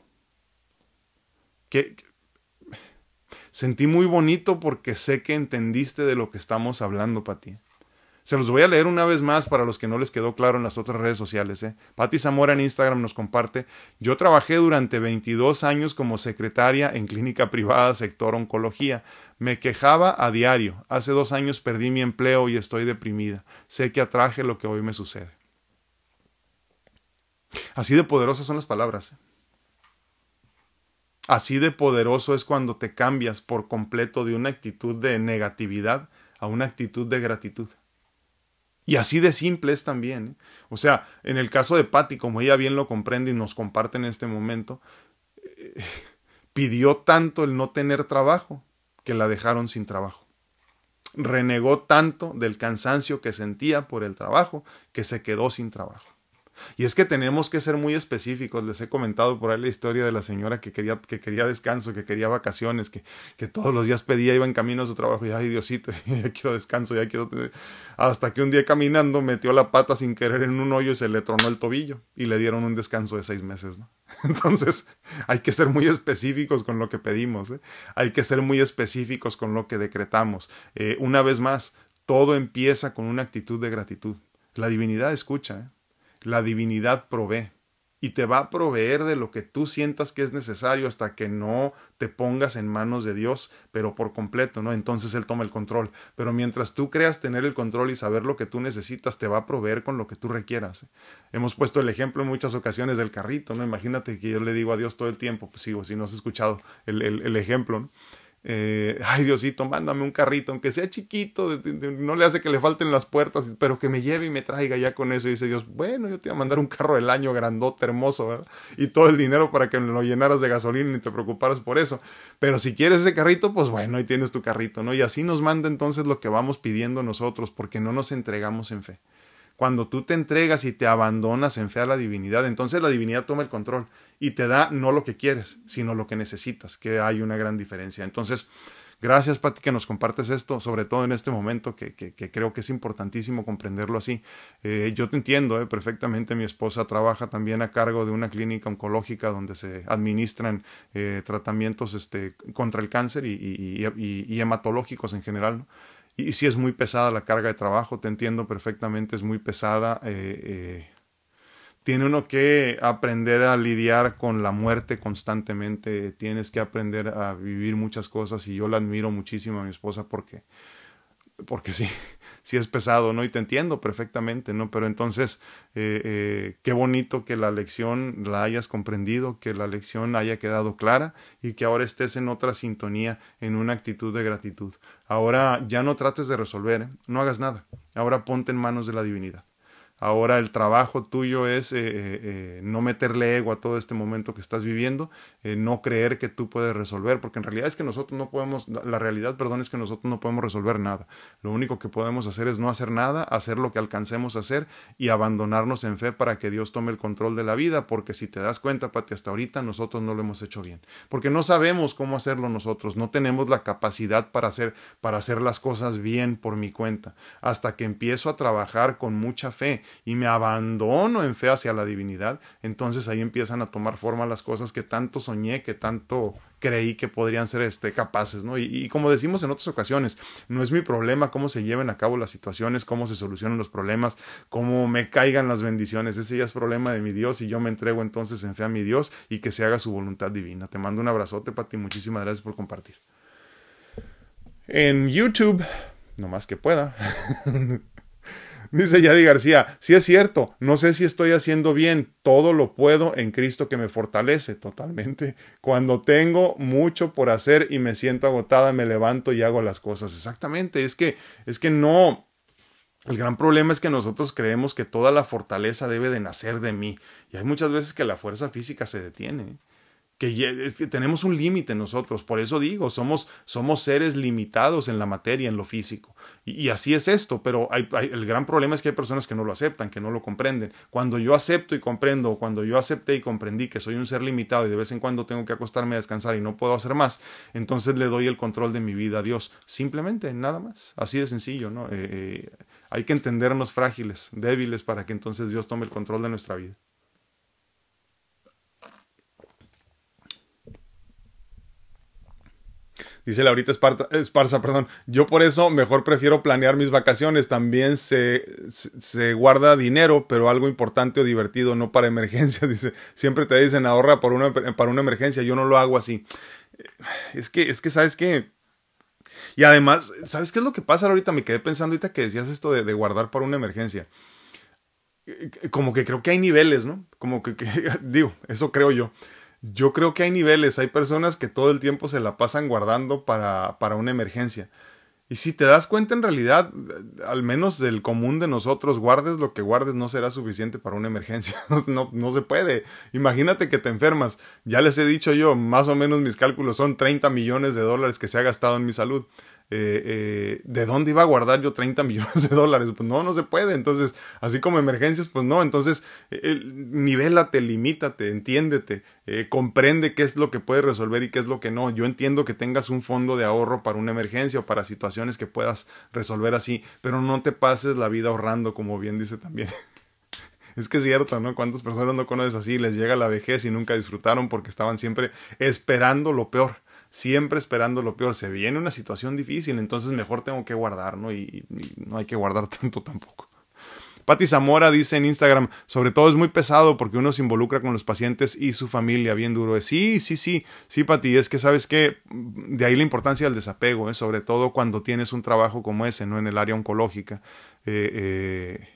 Sentí muy bonito porque sé que entendiste de lo que estamos hablando, Pati. Se los voy a leer una vez más para los que no les quedó claro en las otras redes sociales. ¿eh? Patti Zamora en Instagram nos comparte, yo trabajé durante 22 años como secretaria en clínica privada sector oncología. Me quejaba a diario. Hace dos años perdí mi empleo y estoy deprimida. Sé que atraje lo que hoy me sucede. Así de poderosas son las palabras. ¿eh? Así de poderoso es cuando te cambias por completo de una actitud de negatividad a una actitud de gratitud. Y así de simple es también. ¿eh? O sea, en el caso de Patty, como ella bien lo comprende y nos comparte en este momento, eh, pidió tanto el no tener trabajo que la dejaron sin trabajo. Renegó tanto del cansancio que sentía por el trabajo que se quedó sin trabajo. Y es que tenemos que ser muy específicos. Les he comentado por ahí la historia de la señora que quería, que quería descanso, que quería vacaciones, que, que todos los días pedía, iba en camino a su trabajo y, ay, Diosito, ya quiero descanso, ya quiero... Hasta que un día caminando metió la pata sin querer en un hoyo y se le tronó el tobillo y le dieron un descanso de seis meses, ¿no? Entonces, hay que ser muy específicos con lo que pedimos, ¿eh? hay que ser muy específicos con lo que decretamos. Eh, una vez más, todo empieza con una actitud de gratitud. La divinidad escucha, ¿eh? La divinidad provee y te va a proveer de lo que tú sientas que es necesario hasta que no te pongas en manos de Dios, pero por completo, ¿no? Entonces Él toma el control. Pero mientras tú creas tener el control y saber lo que tú necesitas, te va a proveer con lo que tú requieras. Hemos puesto el ejemplo en muchas ocasiones del carrito, ¿no? Imagínate que yo le digo a Dios todo el tiempo, pues sigo, si no has escuchado el, el, el ejemplo, ¿no? Eh, ay Diosito, mándame un carrito, aunque sea chiquito, no le hace que le falten las puertas, pero que me lleve y me traiga ya con eso. Y dice Dios, bueno, yo te voy a mandar un carro del año grandote, hermoso, y todo el dinero para que lo llenaras de gasolina y te preocuparas por eso. Pero si quieres ese carrito, pues bueno, ahí tienes tu carrito, ¿no? Y así nos manda entonces lo que vamos pidiendo nosotros, porque no nos entregamos en fe. Cuando tú te entregas y te abandonas en fe a la divinidad, entonces la divinidad toma el control y te da no lo que quieres, sino lo que necesitas, que hay una gran diferencia. Entonces, gracias Pati que nos compartes esto, sobre todo en este momento que, creo que es importantísimo comprenderlo así. Eh, yo te entiendo eh, perfectamente, mi esposa trabaja también a cargo de una clínica oncológica donde se administran eh, tratamientos este, contra el cáncer y, hematológicos en general y sí es muy pesada la carga de trabajo, te entiendo perfectamente, es muy pesada. Eh, eh, tiene uno que aprender a lidiar con la muerte constantemente, tienes que aprender a vivir muchas cosas y yo la admiro muchísimo a mi esposa porque porque sí, sí es pesado, ¿no? Y te entiendo perfectamente, ¿no? Pero entonces, eh, eh, qué bonito que la lección la hayas comprendido, que la lección haya quedado clara y que ahora estés en otra sintonía, en una actitud de gratitud. Ahora ya no trates de resolver, ¿eh? no hagas nada. Ahora ponte en manos de la divinidad. Ahora el trabajo tuyo es eh, eh, eh, no meterle ego a todo este momento que estás viviendo, no creer que tú puedes resolver, porque en realidad es que nosotros no podemos, la realidad, perdón, es que nosotros no podemos resolver nada. Lo único que podemos hacer es no hacer nada, hacer lo que alcancemos a hacer y abandonarnos en fe para que Dios tome el control de la vida, porque si te das cuenta, Pati, hasta ahorita nosotros no lo hemos hecho bien, porque no sabemos cómo hacerlo nosotros, no tenemos la capacidad para hacer, para hacer las cosas bien por mi cuenta, hasta que empiezo a trabajar con mucha fe y me abandono en fe hacia la divinidad, entonces ahí empiezan a tomar forma las cosas que tanto soñé, que tanto creí que podrían ser este, capaces, ¿no? Y, como decimos en otras ocasiones, no es mi problema cómo se lleven a cabo las situaciones, cómo se solucionan los problemas, cómo me caigan las bendiciones, ese ya es problema de mi Dios y yo me entrego entonces en fe a mi Dios y que se haga su voluntad divina. Te mando un abrazote, Pati, muchísimas gracias por compartir. En YouTube, no más que pueda. Dice Yadi García, sí es cierto, no sé si estoy haciendo bien, todo lo puedo en Cristo que me fortalece totalmente. Cuando tengo mucho por hacer y me siento agotada, me levanto y hago las cosas. Exactamente, es que es que no el gran problema es que nosotros creemos que toda la fortaleza debe de nacer de mí y hay muchas veces que la fuerza física se detiene que, tenemos un límite nosotros, por eso digo, somos, somos seres limitados en la materia, en lo físico. Y, así es esto, pero hay, el gran problema es que hay personas que no lo aceptan, que no lo comprenden. Cuando yo acepto y comprendo, cuando yo acepté y comprendí que soy un ser limitado y de vez en cuando tengo que acostarme a descansar y no puedo hacer más, entonces le doy el control de mi vida a Dios. Simplemente, nada más. Así de sencillo, ¿no? Eh, eh, hay que entendernos frágiles, débiles, para que entonces Dios tome el control de nuestra vida. Dice Laurita Esparza, perdón, yo por eso mejor prefiero planear mis vacaciones. También se, se, guarda dinero, pero algo importante o divertido, no para emergencia. Dice, siempre te dicen ahorra una, para una emergencia. Yo no lo hago así. Es que, es que, ¿sabes qué? Y además, ¿sabes qué es lo que pasa ahorita? Me quedé pensando ahorita que decías esto de, de guardar para una emergencia. Como que creo que hay niveles, ¿no? Como que digo, eso creo yo yo creo que hay niveles, hay personas que todo el tiempo se la pasan guardando para, para una emergencia. Y si te das cuenta, en realidad, al menos del común de nosotros, guardes lo que guardes no será suficiente para una emergencia. No, no, se puede. Imagínate que te enfermas. Ya les he dicho yo, más o menos mis cálculos son 30 millones de dólares que se ha gastado en mi salud. Eh, eh, ¿de dónde iba a guardar yo 30 millones de dólares? Pues no, no se puede. Entonces, así como emergencias, pues no. Entonces, eh, nivélate, limítate, entiéndete, comprende qué es lo que puedes resolver y qué es lo que no. Yo entiendo que tengas un fondo de ahorro para una emergencia o para situaciones que puedas resolver así, pero no te pases la vida ahorrando, como bien dice también. Es que es cierto, ¿no? ¿Cuántas personas no conoces así? Les llega la vejez y nunca disfrutaron porque estaban siempre esperando lo peor siempre esperando lo peor. Se viene una situación difícil, entonces mejor tengo que guardar, ¿no? Y, no hay que guardar tanto tampoco. Pati Zamora dice en Instagram, sobre todo es muy pesado porque uno se involucra con los pacientes y su familia, bien duro. Sí, sí, sí, sí, Pati, es que sabes que de ahí la importancia del desapego, ¿eh? sobre todo cuando tienes un trabajo como ese, ¿no? En el área oncológica. Eh, eh,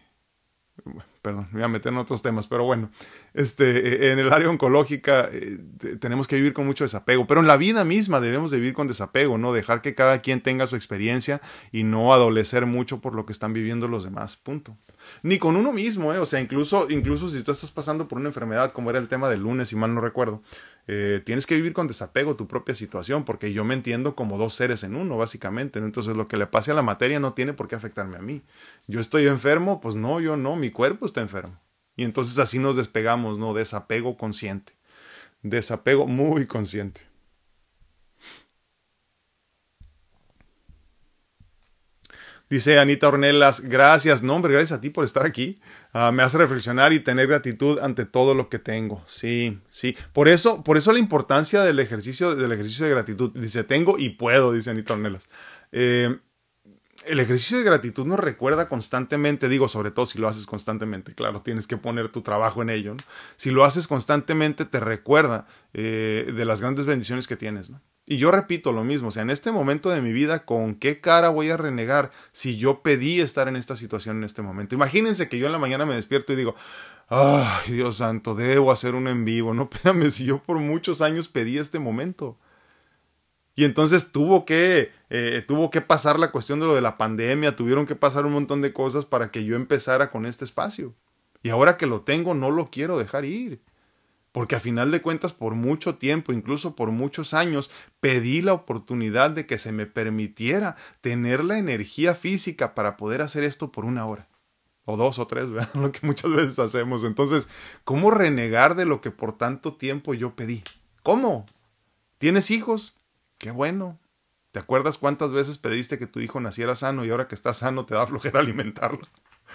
perdón, me voy a meter en otros temas, pero bueno, este, en el área oncológica eh, tenemos que vivir con mucho desapego, pero en la vida misma debemos de vivir con desapego, ¿no? Dejar que cada quien tenga su experiencia y no adolecer mucho por lo que están viviendo los demás, punto. Ni con uno mismo, ¿eh? O sea, incluso, incluso si tú estás pasando por una enfermedad, como era el tema del lunes, si mal no recuerdo, eh, tienes que vivir con desapego tu propia situación, porque yo me entiendo como dos seres en uno, básicamente. Entonces, lo que le pase a la materia no tiene por qué afectarme a mí. Yo estoy enfermo, pues no, yo no, mi cuerpo está enfermo. Y entonces así nos despegamos, ¿no? Desapego consciente. Desapego muy consciente. Dice Anita Ornelas, gracias, no hombre, gracias a ti por estar aquí. Ah, me hace reflexionar y tener gratitud ante todo lo que tengo. Sí, sí. Por eso, por eso la importancia del ejercicio, del ejercicio de gratitud. Dice, tengo y puedo, dice Anita Ornelas. Eh, el ejercicio de gratitud nos recuerda constantemente, digo, sobre todo si lo haces constantemente, claro, tienes que poner tu trabajo en ello. Si lo haces constantemente, te recuerda eh, de las grandes bendiciones que tienes, ¿no? Y yo repito lo mismo, o sea, en este momento de mi vida, ¿con qué cara voy a renegar si yo pedí estar en esta situación en este momento? Imagínense que yo en la mañana me despierto y digo, ay, Dios santo, debo hacer un en vivo. No, espérame, si yo por muchos años pedí este momento. Y entonces tuvo que, eh, tuvo que pasar la cuestión de lo de la pandemia, tuvieron que pasar un montón de cosas para que yo empezara con este espacio. Y ahora que lo tengo, no lo quiero dejar ir. Porque a final de cuentas, por mucho tiempo, incluso por muchos años, pedí la oportunidad de que se me permitiera tener la energía física para poder hacer esto por una hora. O dos o tres, ¿verdad? Lo que muchas veces hacemos. Entonces, ¿cómo renegar de lo que por tanto tiempo yo pedí? ¿Cómo? ¿Tienes hijos? Qué bueno. ¿Te acuerdas cuántas veces pediste que tu hijo naciera sano y ahora que está sano te da flojera alimentarlo?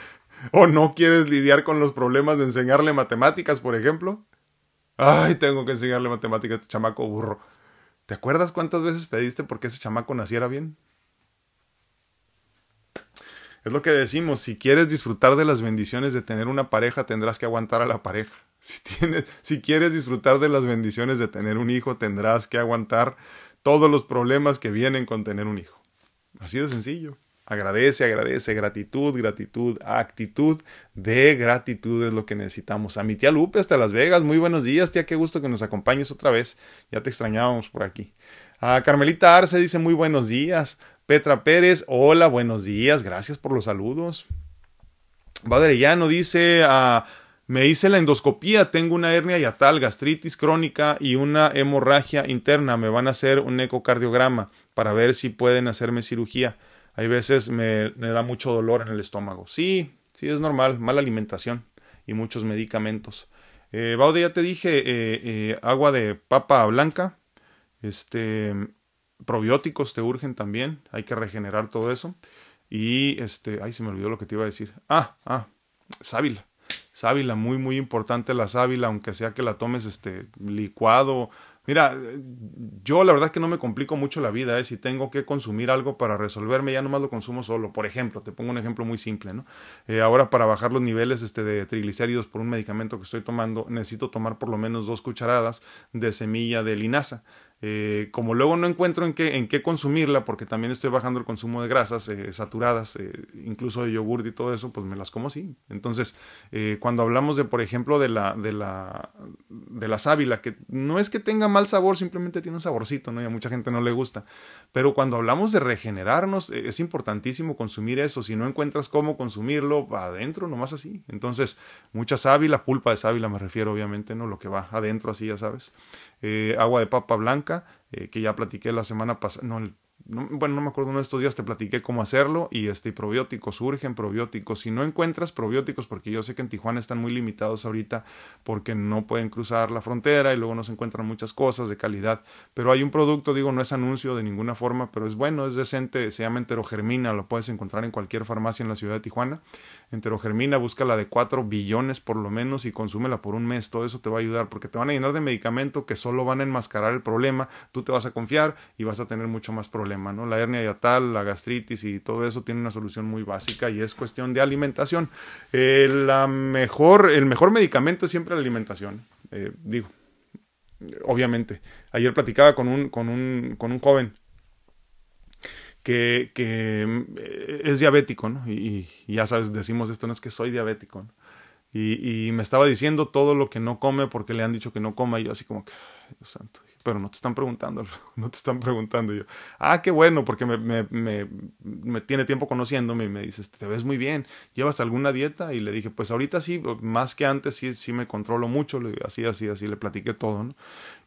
¿O no quieres lidiar con los problemas de enseñarle matemáticas, por ejemplo? Ay, tengo que enseñarle matemáticas a este chamaco burro. ¿Te acuerdas cuántas veces pediste porque ese chamaco naciera bien? Es lo que decimos, si quieres disfrutar de las bendiciones de tener una pareja, tendrás que aguantar a la pareja. Si, tienes, si quieres disfrutar de las bendiciones de tener un hijo, tendrás que aguantar todos los problemas que vienen con tener un hijo. Así de sencillo. Agradece, agradece, gratitud, gratitud, actitud de gratitud es lo que necesitamos. A mi tía Lupe hasta Las Vegas, muy buenos días, tía, qué gusto que nos acompañes otra vez. Ya te extrañábamos por aquí. A Carmelita Arce dice muy buenos días. Petra Pérez, hola, buenos días, gracias por los saludos. Baderellano dice a me hice la endoscopía, tengo una hernia yatal, gastritis crónica y una hemorragia interna. Me van a hacer un ecocardiograma para ver si pueden hacerme cirugía. Hay veces me, da mucho dolor en el estómago. Sí, sí, es normal, mala alimentación y muchos medicamentos. Eh, Baude, ya te dije, eh, eh, agua de papa blanca, este, probióticos te urgen también, hay que regenerar todo eso. Y este, ay, se me olvidó lo que te iba a decir. Ah, ah, sábila sábila, muy, muy importante la sábila, aunque sea que la tomes este licuado. Mira, yo la verdad es que no me complico mucho la vida, ¿eh? si tengo que consumir algo para resolverme, ya nomás lo consumo solo. Por ejemplo, te pongo un ejemplo muy simple, ¿no? Eh, ahora para bajar los niveles este, de triglicéridos por un medicamento que estoy tomando, necesito tomar por lo menos dos cucharadas de semilla de linaza. Eh, como luego no encuentro en qué, en qué consumirla, porque también estoy bajando el consumo de grasas eh, saturadas, eh, incluso de yogur y todo eso, pues me las como así. Entonces, cuando hablamos de, por ejemplo, de la, de la, de la sábila, que no es que tenga mal sabor, simplemente tiene un saborcito, ¿no? Y a mucha gente no le gusta. Pero cuando hablamos de regenerarnos, es importantísimo consumir eso. Si no encuentras cómo consumirlo, adentro, nomás así. Entonces, mucha sábila, pulpa de sábila me refiero, obviamente, ¿no? Lo que va adentro, así, ya sabes. Agua de papa blanca, eh, que ya platiqué la semana pasada, no, bueno, no me acuerdo uno de estos días te platiqué cómo hacerlo y este probióticos, surgen probióticos. Si no encuentras probióticos, porque yo sé que en Tijuana están muy limitados ahorita porque no pueden cruzar la frontera y luego no se encuentran muchas cosas de calidad, pero hay un producto, digo, no es anuncio de ninguna forma, pero es bueno, es decente, se llama enterogermina, lo puedes encontrar en cualquier farmacia en la ciudad de Tijuana. Enterogermina, busca la de 4 billones por lo menos y consúmela por un mes, todo eso te va a ayudar porque te van a llenar de medicamento que solo van a enmascarar el problema, tú te vas a confiar y vas a tener mucho más problema. La hernia yatal, la gastritis y todo eso tiene una solución muy básica y es cuestión de alimentación. Eh, la mejor, el mejor medicamento es siempre la alimentación. Eh, digo, obviamente. Ayer platicaba con un, con un, con un joven que, eh, es diabético, ¿no? Y, ya sabes, decimos esto, no es que soy diabético, Y, y, me estaba diciendo todo lo que no come porque le han dicho que no coma y yo así como que, Dios santo, pero no te están preguntando, no te están preguntando. yo, ah, qué bueno, porque me, tiene tiempo conociéndome y me dices, te ves muy bien, ¿llevas alguna dieta? Y le dije, pues ahorita sí, más que antes sí, sí me controlo mucho, así, así, así, le platiqué todo, ¿no?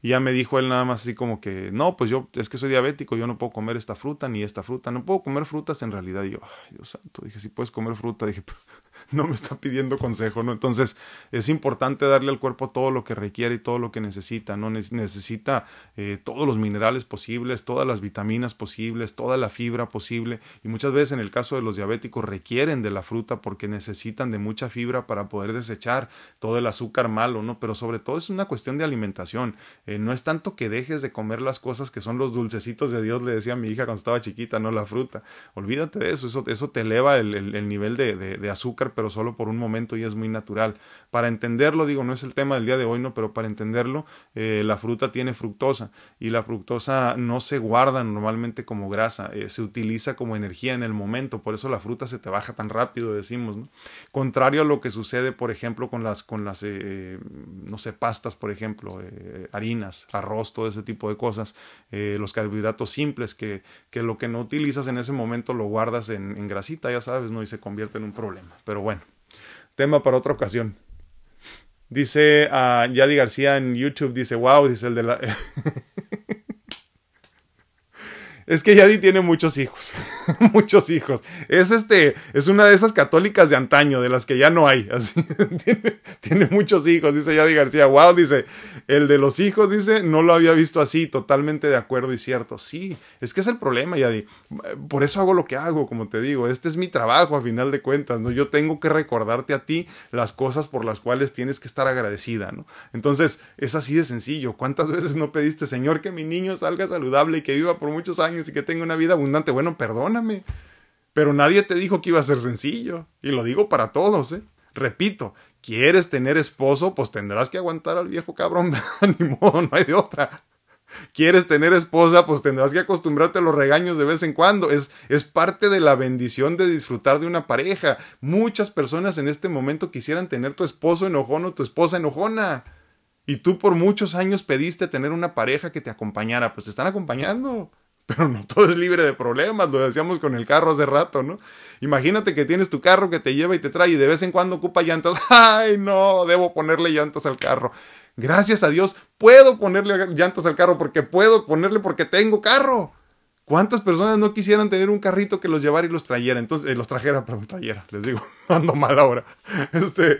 Y ya me dijo él nada más así como que, no, pues yo, es que soy diabético, yo no puedo comer esta fruta ni esta fruta, no puedo comer frutas en realidad. Y yo, ay, Dios santo, dije, si puedes comer fruta, dije, no me está pidiendo consejo, ¿no? Entonces es importante darle al cuerpo todo lo que requiere y todo lo que necesita, ¿no? Necesita eh, todos los minerales posibles, todas las vitaminas posibles, toda la fibra posible y muchas veces en el caso de los diabéticos requieren de la fruta porque necesitan de mucha fibra para poder desechar todo el azúcar malo, ¿no? Pero sobre todo es una cuestión de alimentación, eh, no es tanto que dejes de comer las cosas que son los dulcecitos de Dios, le decía a mi hija cuando estaba chiquita, no la fruta, olvídate de eso, eso, te eleva el, el, nivel de, azúcar pero solo por un momento y es muy natural. Para entenderlo, digo, no es el tema del día de hoy, no, pero para entenderlo, eh, la fruta tiene fructosa y la fructosa no se guarda normalmente como grasa, eh, se utiliza como energía en el momento, por eso la fruta se te baja tan rápido, decimos, ¿no? Contrario a lo que sucede, por ejemplo, con las, con las no sé, pastas, por ejemplo, eh, arroz, todo ese tipo de cosas, los carbohidratos simples, que, que, lo que no utilizas en ese momento lo guardas en, grasita, ya sabes, ¿no? Y se convierte en un problema. Pero bueno, tema para otra ocasión. Dice a Yadi García en YouTube, dice, wow, dice el de la... Es que Yadi tiene muchos hijos, muchos hijos. Es este, es una de esas católicas de antaño, de las que ya no hay. Así, tiene, muchos hijos, dice Yadi García. Wow, dice, el de los hijos, dice, no lo había visto así, totalmente de acuerdo y cierto. Sí, es que es el problema, Yadi. Por eso hago lo que hago, como te digo. Este es mi trabajo, a final de cuentas, ¿no? Yo tengo que recordarte a ti las cosas por las cuales tienes que estar agradecida, ¿no? Entonces, es así de sencillo. ¿Cuántas veces no pediste, Señor, que mi niño salga saludable y que viva por muchos años? Y que tenga una vida abundante. Bueno, perdóname. Pero nadie te dijo que iba a ser sencillo. Y lo digo para todos, ¿eh? Repito, ¿quieres tener esposo? Pues tendrás que aguantar al viejo cabrón. Ni modo, no hay de otra. ¿Quieres tener esposa? Pues tendrás que acostumbrarte a los regaños de vez en cuando. Es, es parte de la bendición de disfrutar de una pareja. Muchas personas en este momento quisieran tener tu esposo enojón o tu esposa enojona. Y tú por muchos años pediste tener una pareja que te acompañara. Pues te están acompañando. Pero no todo es libre de problemas, lo decíamos con el carro hace rato, ¿no? Imagínate que tienes tu carro que te lleva y te trae y de vez en cuando ocupa llantas. ¡Ay, no! Debo ponerle llantas al carro. Gracias a Dios, puedo ponerle llantas al carro porque puedo ponerle porque tengo carro. ¿Cuántas personas no quisieran tener un carrito que los llevara y los trayera? Entonces, eh, los trajera, perdón, trayera, les digo, ando mal ahora. Este, eh,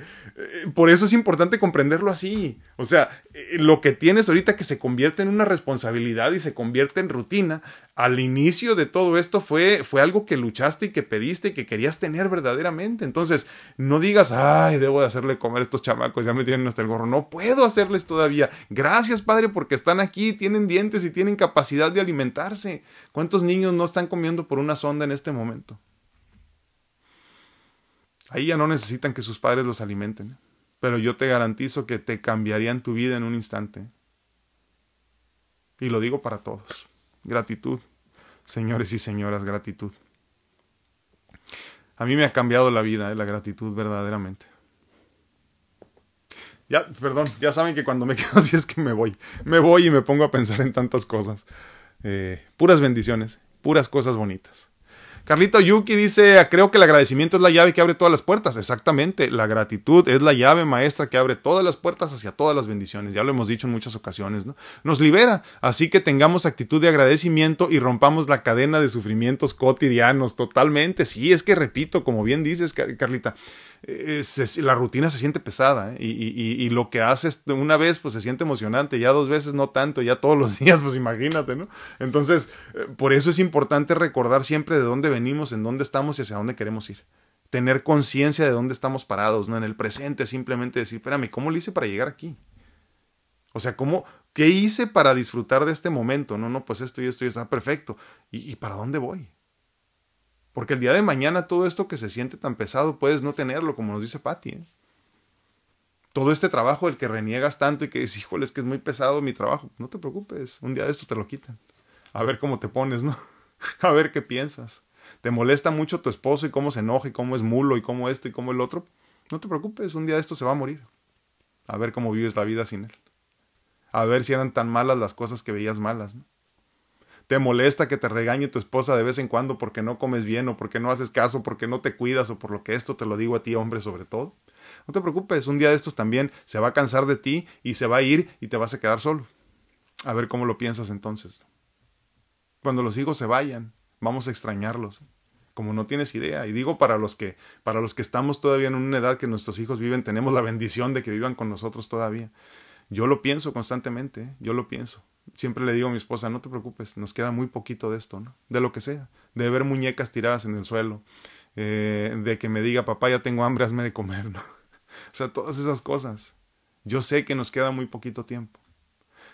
por eso es importante comprenderlo así. O sea, lo que tienes ahorita que se convierte en una responsabilidad y se convierte en rutina, al inicio de todo esto fue, fue algo que luchaste y que pediste y que querías tener verdaderamente. Entonces, no digas, ay, debo de hacerle comer a estos chamacos, ya me tienen hasta el gorro. No puedo hacerles todavía. Gracias, Padre, porque están aquí, tienen dientes y tienen capacidad de alimentarse. ¿Cuántos niños no están comiendo por una sonda en este momento? Ahí ya no necesitan que sus padres los alimenten. Pero yo te garantizo que te cambiarían tu vida en un instante. Y lo digo para todos. Gratitud. Señores y señoras, gratitud. A mí me ha cambiado la vida, eh, la gratitud verdaderamente. Ya, perdón, ya saben que cuando me quedo así es que me voy. Me voy y me pongo a pensar en tantas cosas. Eh, puras bendiciones, puras cosas bonitas. Carlito Yuki dice, creo que el agradecimiento es la llave que abre todas las puertas. Exactamente, la gratitud es la llave maestra que abre todas las puertas hacia todas las bendiciones. Ya lo hemos dicho en muchas ocasiones, ¿no? Nos libera, así que tengamos actitud de agradecimiento y rompamos la cadena de sufrimientos cotidianos. Totalmente, sí, es que repito, como bien dices, Carlita, la rutina se siente pesada ¿eh? y, lo que haces una vez pues se siente emocionante, ya dos veces no tanto, ya todos los días pues imagínate, ¿no? Entonces, eh, por eso es importante recordar siempre de dónde venimos, en dónde estamos y hacia dónde queremos ir. Tener conciencia de dónde estamos parados, ¿no? En el presente, simplemente decir, espérame, ¿cómo lo hice para llegar aquí? O sea, ¿cómo, ¿qué hice para disfrutar de este momento? No, no, pues esto y esto y está perfecto. ¿Y para dónde voy? Porque el día de mañana todo esto que se siente tan pesado puedes no tenerlo, como nos dice Patti. ¿eh? Todo este trabajo del que reniegas tanto y que dices, híjole, es que es muy pesado mi trabajo. No te preocupes, un día de esto te lo quitan. A ver cómo te pones, ¿no? A ver qué piensas. ¿Te molesta mucho tu esposo y cómo se enoja y cómo es mulo y cómo esto y cómo el otro? No te preocupes, un día de esto se va a morir. A ver cómo vives la vida sin él. A ver si eran tan malas las cosas que veías malas, ¿no? Te molesta que te regañe tu esposa de vez en cuando porque no comes bien o porque no haces caso, porque no te cuidas o por lo que esto te lo digo a ti, hombre, sobre todo. No te preocupes, un día de estos también se va a cansar de ti y se va a ir y te vas a quedar solo. A ver cómo lo piensas entonces. Cuando los hijos se vayan, vamos a extrañarlos como no tienes idea. Y digo para los que, para los que estamos todavía en una edad que nuestros hijos viven, tenemos la bendición de que vivan con nosotros todavía. Yo lo pienso constantemente, ¿eh? yo lo pienso siempre le digo a mi esposa, no te preocupes, nos queda muy poquito de esto. De lo que sea, de ver muñecas tiradas en el suelo, eh, de que me diga, papá, ya tengo hambre, hazme de comer, ¿no? O sea, todas esas cosas. Yo sé que nos queda muy poquito tiempo.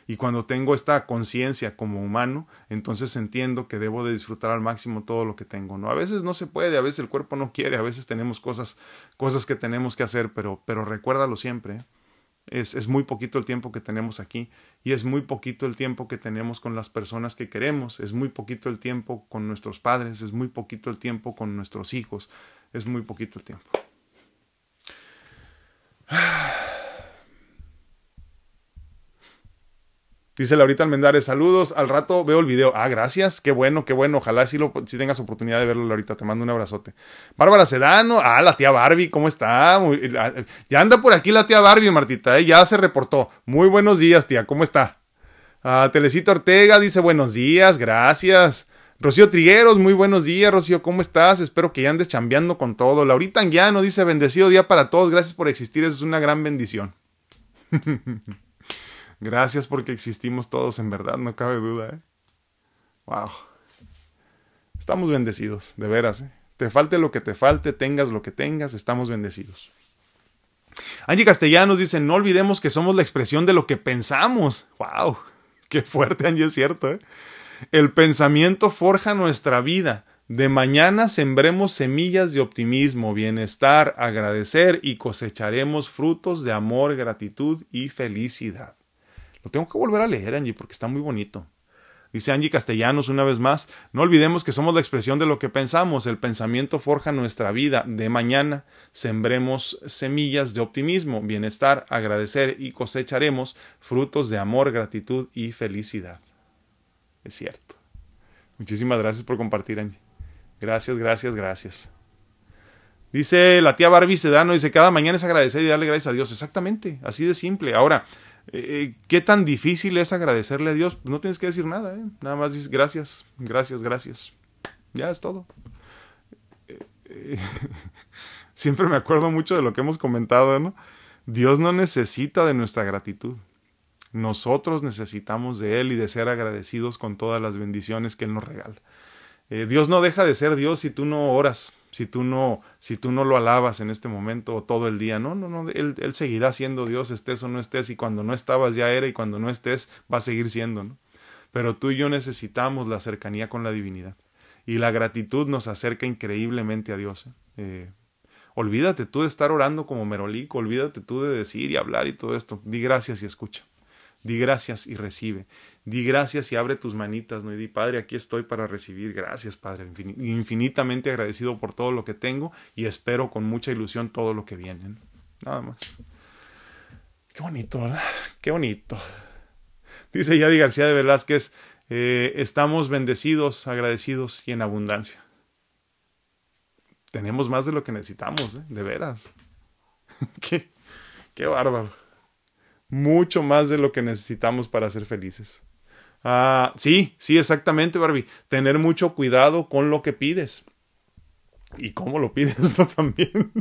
Y cuando tengo esta conciencia como humano, entonces entiendo que debo de disfrutar al máximo todo lo que tengo, ¿no? A veces no se puede, a veces el cuerpo no quiere, a veces tenemos cosas, cosas que tenemos que hacer, pero, pero recuérdalo siempre, ¿eh? Es, es, muy poquito el tiempo que tenemos aquí y es muy poquito el tiempo que tenemos con las personas que queremos, es muy poquito el tiempo con nuestros padres, es muy poquito el tiempo con nuestros hijos, es muy poquito el tiempo. Dice Laurita Almendares, saludos, al rato veo el video. Ah, gracias, qué bueno, qué bueno. Ojalá si, lo, si tengas oportunidad de verlo, Laurita. Te mando un abrazote. Bárbara Sedano, ah, la tía Barbie, ¿cómo está? ya anda por aquí la tía Barbie, Martita, ¿eh? ya se reportó. Muy buenos días, tía, ¿cómo está? Ah, Telecito Ortega dice buenos días, gracias. Rocío Trigueros, muy buenos días, Rocío, ¿cómo estás? Espero que ya andes chambeando con todo. Laurita Anguiano dice bendecido día para todos, gracias por existir, es una gran bendición. Gracias porque existimos todos, en verdad, no cabe duda. ¿eh? Wow. Estamos bendecidos, de veras. ¿eh? Te falte lo que te falte, tengas lo que tengas, estamos bendecidos. Angie Castellanos dice, no olvidemos que somos la expresión de lo que pensamos. ¡Wow! Qué fuerte, Angie, es cierto. ¿eh? El pensamiento forja nuestra vida. De mañana sembremos semillas de optimismo, bienestar, agradecer y cosecharemos frutos de amor, gratitud y felicidad. Lo tengo que volver a leer, Angie, porque está muy bonito. Dice Angie Castellanos una vez más, no olvidemos que somos la expresión de lo que pensamos, el pensamiento forja nuestra vida de mañana, sembremos semillas de optimismo, bienestar, agradecer y cosecharemos frutos de amor, gratitud y felicidad. Es cierto. Muchísimas gracias por compartir, Angie. Gracias, gracias, gracias. Dice la tía Barbie Sedano, dice, cada mañana es agradecer y darle gracias a Dios. Exactamente, así de simple. Ahora, eh, ¿Qué tan difícil es agradecerle a Dios? No tienes que decir nada, ¿eh? nada más dices gracias, gracias, gracias. Ya es todo. Eh, siempre me acuerdo mucho de lo que hemos comentado, ¿no? Dios no necesita de nuestra gratitud. Nosotros necesitamos de Él y de ser agradecidos con todas las bendiciones que Él nos regala. Dios no deja de ser Dios si tú no oras, si tú no, si tú no lo alabas en este momento o todo el día. No, no, no, él, seguirá siendo Dios, estés o no estés, y cuando no estabas ya era, y cuando no estés va a seguir siendo, ¿no? Pero tú y yo necesitamos la cercanía con la divinidad. Y la gratitud nos acerca increíblemente a Dios. ¿eh? Eh, olvídate tú de estar orando como merolico, olvídate tú de decir y hablar y todo esto. Di gracias y escucha. Di gracias y recibe. Di gracias y abre tus manitas, ¿no? Y di, Padre, aquí estoy para recibir. Gracias, Padre. Infinitamente agradecido por todo lo que tengo y espero con mucha ilusión todo lo que viene. Nada más. Qué bonito, ¿verdad? Qué bonito. Dice Yadi García de Velázquez, eh, estamos bendecidos, agradecidos y en abundancia. Tenemos más de lo que necesitamos, ¿eh? de veras. qué, qué bárbaro mucho más de lo que necesitamos para ser felices. Ah, sí, sí, exactamente, Barbie. Tener mucho cuidado con lo que pides. Y cómo lo pides. También.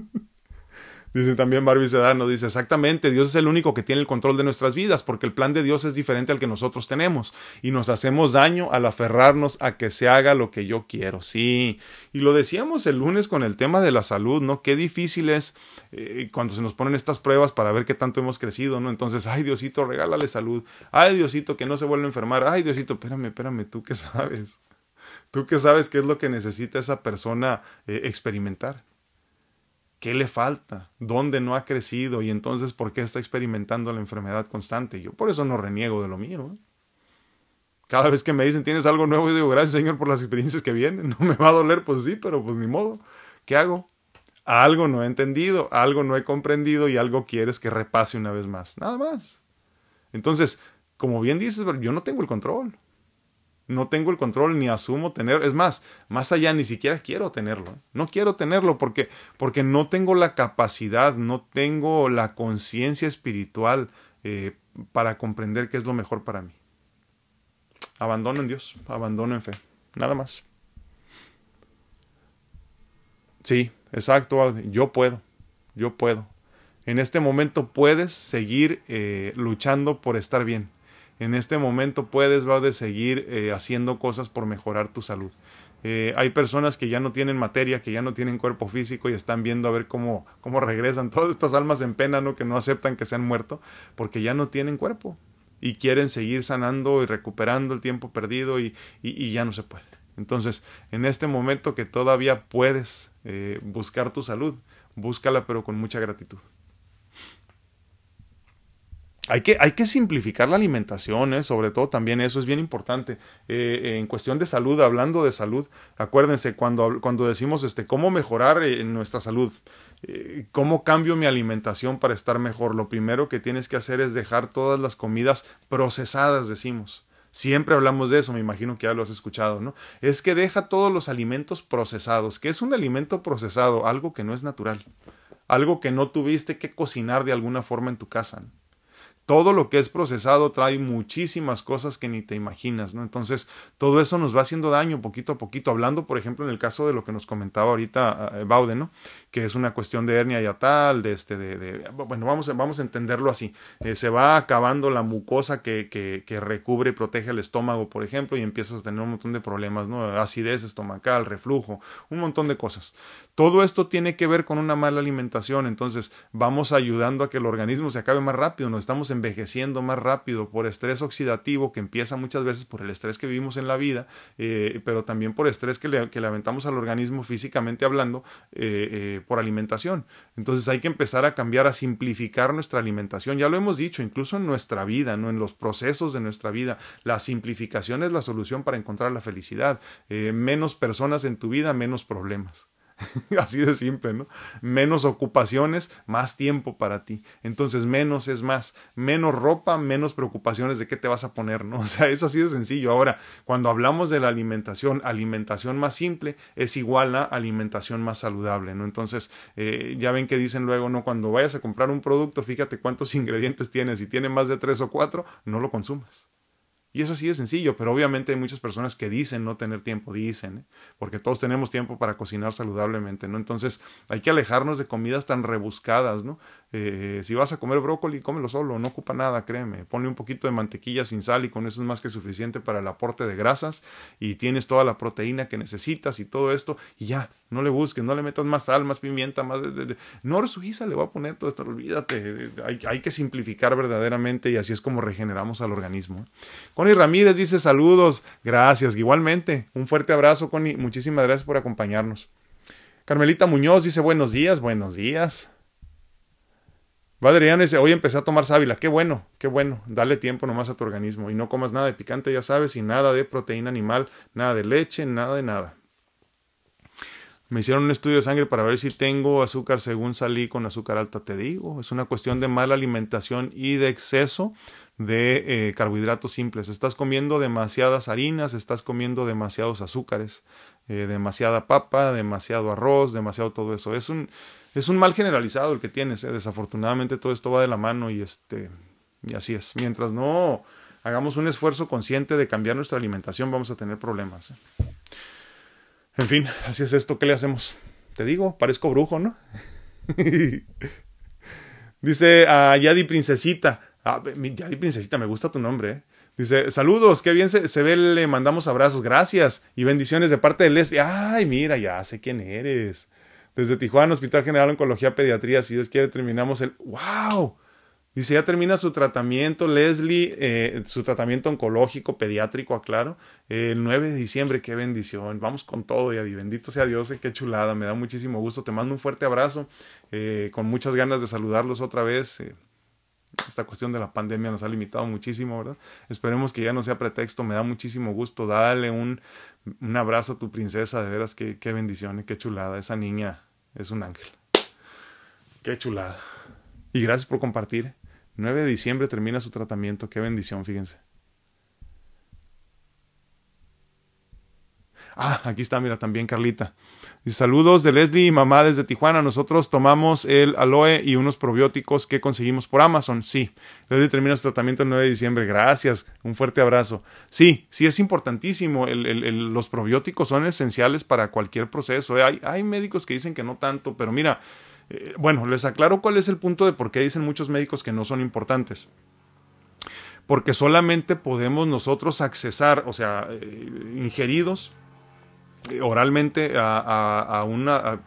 Dice también Barbie Sedano, dice exactamente, Dios es el único que tiene el control de nuestras vidas, porque el plan de Dios es diferente al que nosotros tenemos, y nos hacemos daño al aferrarnos a que se haga lo que yo quiero. Sí, y lo decíamos el lunes con el tema de la salud, ¿no? Qué difícil es eh, cuando se nos ponen estas pruebas para ver qué tanto hemos crecido, ¿no? Entonces, ay Diosito, regálale salud, ay Diosito, que no se vuelva a enfermar, ay Diosito, espérame, espérame, tú qué sabes. Tú qué sabes qué es lo que necesita esa persona eh, experimentar. ¿Qué le falta? ¿Dónde no ha crecido? Y entonces, ¿por qué está experimentando la enfermedad constante? Yo por eso no reniego de lo mío. ¿eh? Cada vez que me dicen, tienes algo nuevo, yo digo, gracias Señor por las experiencias que vienen. No me va a doler, pues sí, pero pues ni modo. ¿Qué hago? Algo no he entendido, algo no he comprendido y algo quieres que repase una vez más. Nada más. Entonces, como bien dices, yo no tengo el control no tengo el control ni asumo tener, es más, más allá ni siquiera quiero tenerlo. No quiero tenerlo porque porque no tengo la capacidad, no tengo la conciencia espiritual eh, para comprender qué es lo mejor para mí. Abandono en Dios, abandono en fe, nada más. Sí, exacto, yo puedo, yo puedo. En este momento puedes seguir eh, luchando por estar bien en este momento puedes va de seguir eh, haciendo cosas por mejorar tu salud. Eh, hay personas que ya no tienen materia, que ya no tienen cuerpo físico y están viendo a ver cómo, cómo regresan. Todas estas almas en pena, ¿no? Que no aceptan que se han muerto porque ya no tienen cuerpo y quieren seguir sanando y recuperando el tiempo perdido y, ya no se puede. Entonces, en este momento que todavía puedes eh, buscar tu salud, búscala pero con mucha gratitud. Hay que, hay que simplificar la alimentación, ¿eh? sobre todo también eso es bien importante. Eh, en cuestión de salud, hablando de salud, acuérdense cuando, cuando decimos este, cómo mejorar eh, nuestra salud, cómo cambio mi alimentación para estar mejor, lo primero que tienes que hacer es dejar todas las comidas procesadas, decimos. Siempre hablamos de eso, me imagino que ya lo has escuchado, ¿no? Es que deja todos los alimentos procesados. ¿Qué es un alimento procesado? Algo que no es natural. Algo que no tuviste que cocinar de alguna forma en tu casa todo lo que es procesado trae muchísimas cosas que ni te imaginas, ¿no? Entonces, todo eso nos va haciendo daño poquito a poquito. Hablando, por ejemplo, en el caso de lo que nos comentaba ahorita eh, Baude, ¿no? Que es una cuestión de hernia yatal, de este, de, bueno, vamos, vamos a entenderlo así. Eh, se va acabando la mucosa que, que, recubre y protege el estómago, por ejemplo, y empiezas a tener un montón de problemas, ¿no? Acidez estomacal, reflujo, un montón de cosas. Todo esto tiene que ver con una mala alimentación, entonces vamos ayudando a que el organismo se acabe más rápido, nos estamos envejeciendo más rápido por estrés oxidativo que empieza muchas veces por el estrés que vivimos en la vida, eh, pero también por estrés que le, que aventamos al organismo físicamente hablando eh, eh, por alimentación. Entonces hay que empezar a cambiar, a simplificar nuestra alimentación. Ya lo hemos dicho, incluso en nuestra vida, ¿no? en los procesos de nuestra vida. La simplificación es la solución para encontrar la felicidad. menos personas en tu vida, menos problemas. Así de simple, ¿no? Menos ocupaciones, más tiempo para ti. Entonces, menos es más. Menos ropa, menos preocupaciones de qué te vas a poner, ¿no? O sea, es así de sencillo. Ahora, cuando hablamos de la alimentación, alimentación más simple es igual a alimentación más saludable, ¿no? Entonces, eh, ya ven que dicen luego, ¿no? Cuando vayas a comprar un producto, fíjate cuántos ingredientes tiene. Si tiene más de tres o cuatro, no lo consumas. Y es así de sencillo, pero obviamente hay muchas personas que dicen no tener tiempo, dicen, ¿eh? porque todos tenemos tiempo para cocinar saludablemente, ¿no? Entonces hay que alejarnos de comidas tan rebuscadas, ¿no? Eh, si vas a comer brócoli, cómelo solo, no ocupa nada, créeme. Ponle un poquito de mantequilla sin sal y con eso es más que suficiente para el aporte de grasas y tienes toda la proteína que necesitas y todo esto y ya, no le busques, no le metas más sal, más pimienta, más... No, Suiza le va a poner todo esto, olvídate, hay, hay, que simplificar verdaderamente y así es como regeneramos al organismo. Connie Ramírez dice saludos, gracias, igualmente, un fuerte abrazo Connie, muchísimas gracias por acompañarnos. Carmelita Muñoz dice buenos días, buenos días. Adrián dice, hoy empecé a tomar sábila, qué bueno, qué bueno, dale tiempo nomás a tu organismo y no comas nada de picante, ya sabes, y nada de proteína animal, nada de leche, nada de nada. Me hicieron un estudio de sangre para ver si tengo azúcar según salí con azúcar alta, te digo, es una cuestión de mala alimentación y de exceso de eh, carbohidratos simples. Estás comiendo demasiadas harinas, estás comiendo demasiados azúcares, eh, demasiada papa, demasiado arroz, demasiado todo eso. Es un es un mal generalizado el que tienes, ¿eh? desafortunadamente todo esto va de la mano y este y así es. Mientras no hagamos un esfuerzo consciente de cambiar nuestra alimentación, vamos a tener problemas. ¿eh? En fin, así es esto, ¿qué le hacemos? Te digo, parezco brujo, ¿no? Dice a Yadi Princesita. Ah, Yadi Princesita, me gusta tu nombre, ¿eh? Dice, saludos, qué bien se, se, ve, le mandamos abrazos, gracias y bendiciones de parte de Leslie. Ay, mira, ya sé quién eres desde Tijuana, Hospital General Oncología Pediatría, si Dios quiere, terminamos el... ¡Wow! Dice, ya termina su tratamiento, Leslie, eh, su tratamiento oncológico pediátrico, aclaro, el 9 de diciembre, qué bendición, vamos con todo, y bendito sea Dios, eh, qué chulada, me da muchísimo gusto, te mando un fuerte abrazo, eh, con muchas ganas de saludarlos otra vez, esta cuestión de la pandemia nos ha limitado muchísimo, ¿verdad? Esperemos que ya no sea pretexto, me da muchísimo gusto, dale un, un abrazo a tu princesa, de veras, qué, qué bendición qué chulada. Esa niña es un ángel. Qué chulada. Y gracias por compartir. 9 de diciembre termina su tratamiento. Qué bendición, fíjense. Ah, aquí está, mira, también Carlita. Y saludos de Leslie y mamá desde Tijuana. Nosotros tomamos el aloe y unos probióticos que conseguimos por Amazon. Sí, Leslie termina su tratamiento el 9 de diciembre. Gracias, un fuerte abrazo. Sí, sí es importantísimo. los probióticos son esenciales para cualquier proceso. Hay, hay médicos que dicen que no tanto, pero mira, eh, bueno, les aclaro cuál es el punto de por qué dicen muchos médicos que no son importantes porque solamente podemos nosotros accesar, o sea, eh, ingeridos oralmente a, una,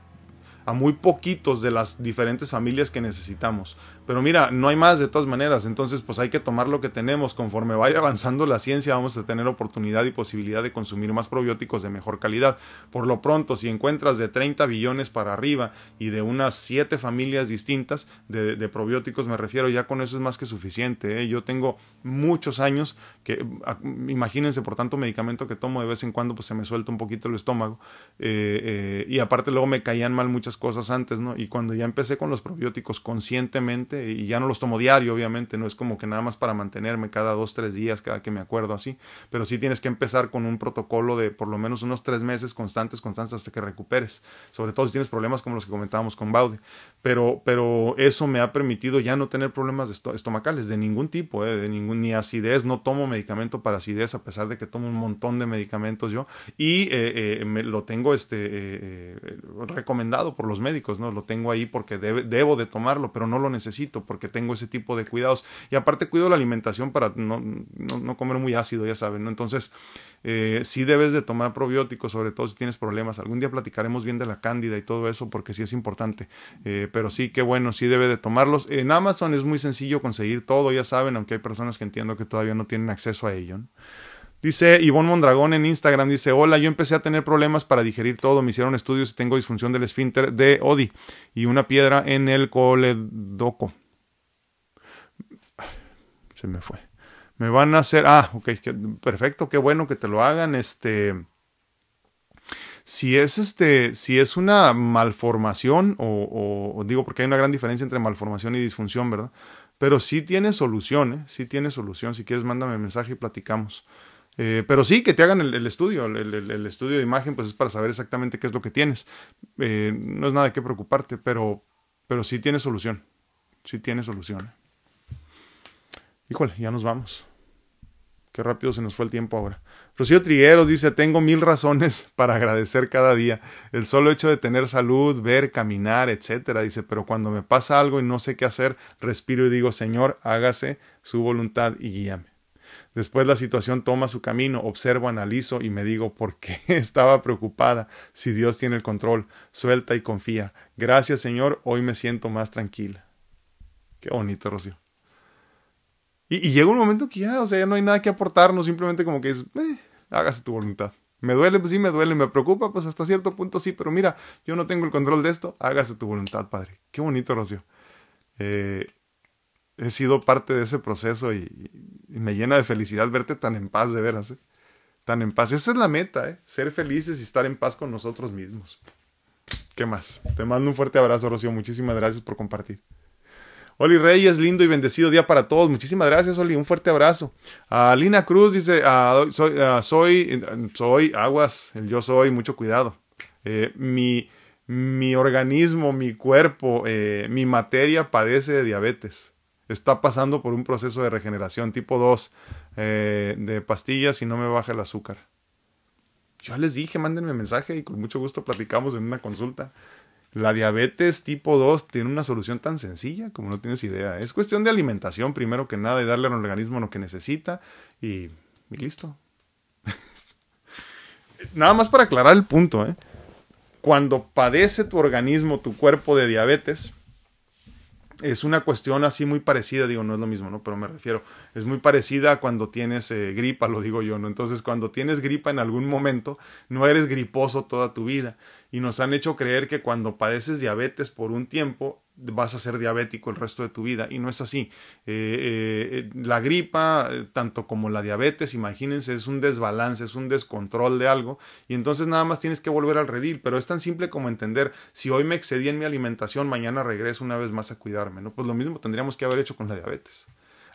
a muy poquitos de las diferentes familias que necesitamos. Pero mira, no hay más de todas maneras, entonces pues hay que tomar lo que tenemos. Conforme vaya avanzando la ciencia vamos a tener oportunidad y posibilidad de consumir más probióticos de mejor calidad. Por lo pronto, si encuentras de 30 billones para arriba y de unas 7 familias distintas de, probióticos, me refiero, ya con eso es más que suficiente. ¿eh? Yo tengo muchos años que, imagínense, por tanto medicamento que tomo de vez en cuando, pues se me suelta un poquito el estómago. Eh, eh, y aparte luego me caían mal muchas cosas antes, ¿no? Y cuando ya empecé con los probióticos conscientemente, y ya no los tomo diario, obviamente, no es como que nada más para mantenerme cada dos, tres días, cada que me acuerdo así, pero sí tienes que empezar con un protocolo de por lo menos unos tres meses constantes, constantes hasta que recuperes, sobre todo si tienes problemas como los que comentábamos con Baude, pero, pero eso me ha permitido ya no tener problemas estomacales de ningún tipo, ¿eh? de ningún, ni acidez, no tomo medicamento para acidez a pesar de que tomo un montón de medicamentos yo, y eh, eh, me, lo tengo este, recomendado por los médicos, ¿no? Lo tengo ahí porque debo de tomarlo, pero no lo necesito porque tengo ese tipo de cuidados. Y aparte cuido la alimentación para no, no, comer muy ácido, ya saben, ¿no? Entonces, eh, sí debes de tomar probióticos, sobre todo si tienes problemas. Algún día platicaremos bien de la cándida y todo eso porque sí es importante. Eh, pero sí, qué bueno, sí debe de tomarlos. En Amazon es muy sencillo conseguir todo, ya saben, aunque hay personas que entiendo que todavía no tienen acceso a ello. Dice Ivonne Mondragón en Instagram, dice, hola, yo empecé a tener problemas para digerir todo, me hicieron estudios y tengo disfunción del esfínter de Odi y una piedra en el coledoco. Se me fue. Me van a hacer, ah, ok, perfecto, qué bueno que te lo hagan, este... Si es este, si es una malformación, o, o digo porque hay una gran diferencia entre malformación y disfunción, ¿verdad? Pero sí tiene solución, ¿eh? Sí tiene solución. Si quieres, mándame mensaje y platicamos. Eh, pero sí, que te hagan el, estudio, el, estudio de imagen, pues es para saber exactamente qué es lo que tienes. Eh, no es nada de qué preocuparte, pero, pero sí tiene solución. Sí tiene solución. Híjole, ya nos vamos. Qué rápido se nos fue el tiempo ahora. Rocío Trigueros dice, tengo mil razones para agradecer cada día. El solo hecho de tener salud, ver, caminar, etcétera. Dice, pero cuando me pasa algo y no sé qué hacer, respiro y digo, Señor, hágase su voluntad y guíame. Después la situación toma su camino, observo, analizo y me digo por qué estaba preocupada si Dios tiene el control. Suelta y confía. Gracias Señor, hoy me siento más tranquila. Qué bonito, Rocío. Y, llega un momento que ya, o sea, ya no hay nada que aportarnos, simplemente como que es, eh, hágase tu voluntad. Me duele, pues sí me duele, me preocupa, pues hasta cierto punto sí, pero mira, yo no tengo el control de esto, hágase tu voluntad, Padre. Qué bonito, Rocío. Eh, he sido parte de ese proceso y, me llena de felicidad verte tan en paz, de veras. ¿eh? Tan en paz. Esa es la meta, ¿eh? ser felices y estar en paz con nosotros mismos. ¿Qué más? Te mando un fuerte abrazo, Rocío. Muchísimas gracias por compartir. Oli Reyes, lindo y bendecido día para todos. Muchísimas gracias, Oli. Un fuerte abrazo. A Lina Cruz dice: soy, soy, soy, aguas, el yo soy, mucho cuidado. Eh, mi, mi organismo, mi cuerpo, eh, mi materia padece de diabetes está pasando por un proceso de regeneración tipo 2 eh, de pastillas y no me baja el azúcar. Yo les dije, mándenme mensaje y con mucho gusto platicamos en una consulta. La diabetes tipo 2 tiene una solución tan sencilla como no tienes idea. Es cuestión de alimentación primero que nada y darle al organismo lo que necesita y, y listo. nada más para aclarar el punto, ¿eh? Cuando padece tu organismo, tu cuerpo de diabetes, es una cuestión así muy parecida, digo, no es lo mismo, ¿no? Pero me refiero, es muy parecida a cuando tienes eh, gripa, lo digo yo, ¿no? Entonces, cuando tienes gripa en algún momento, no eres griposo toda tu vida. Y nos han hecho creer que cuando padeces diabetes por un tiempo, vas a ser diabético el resto de tu vida y no es así. Eh, eh, la gripa, eh, tanto como la diabetes, imagínense, es un desbalance, es un descontrol de algo y entonces nada más tienes que volver al redil, pero es tan simple como entender, si hoy me excedí en mi alimentación, mañana regreso una vez más a cuidarme, ¿no? Pues lo mismo tendríamos que haber hecho con la diabetes.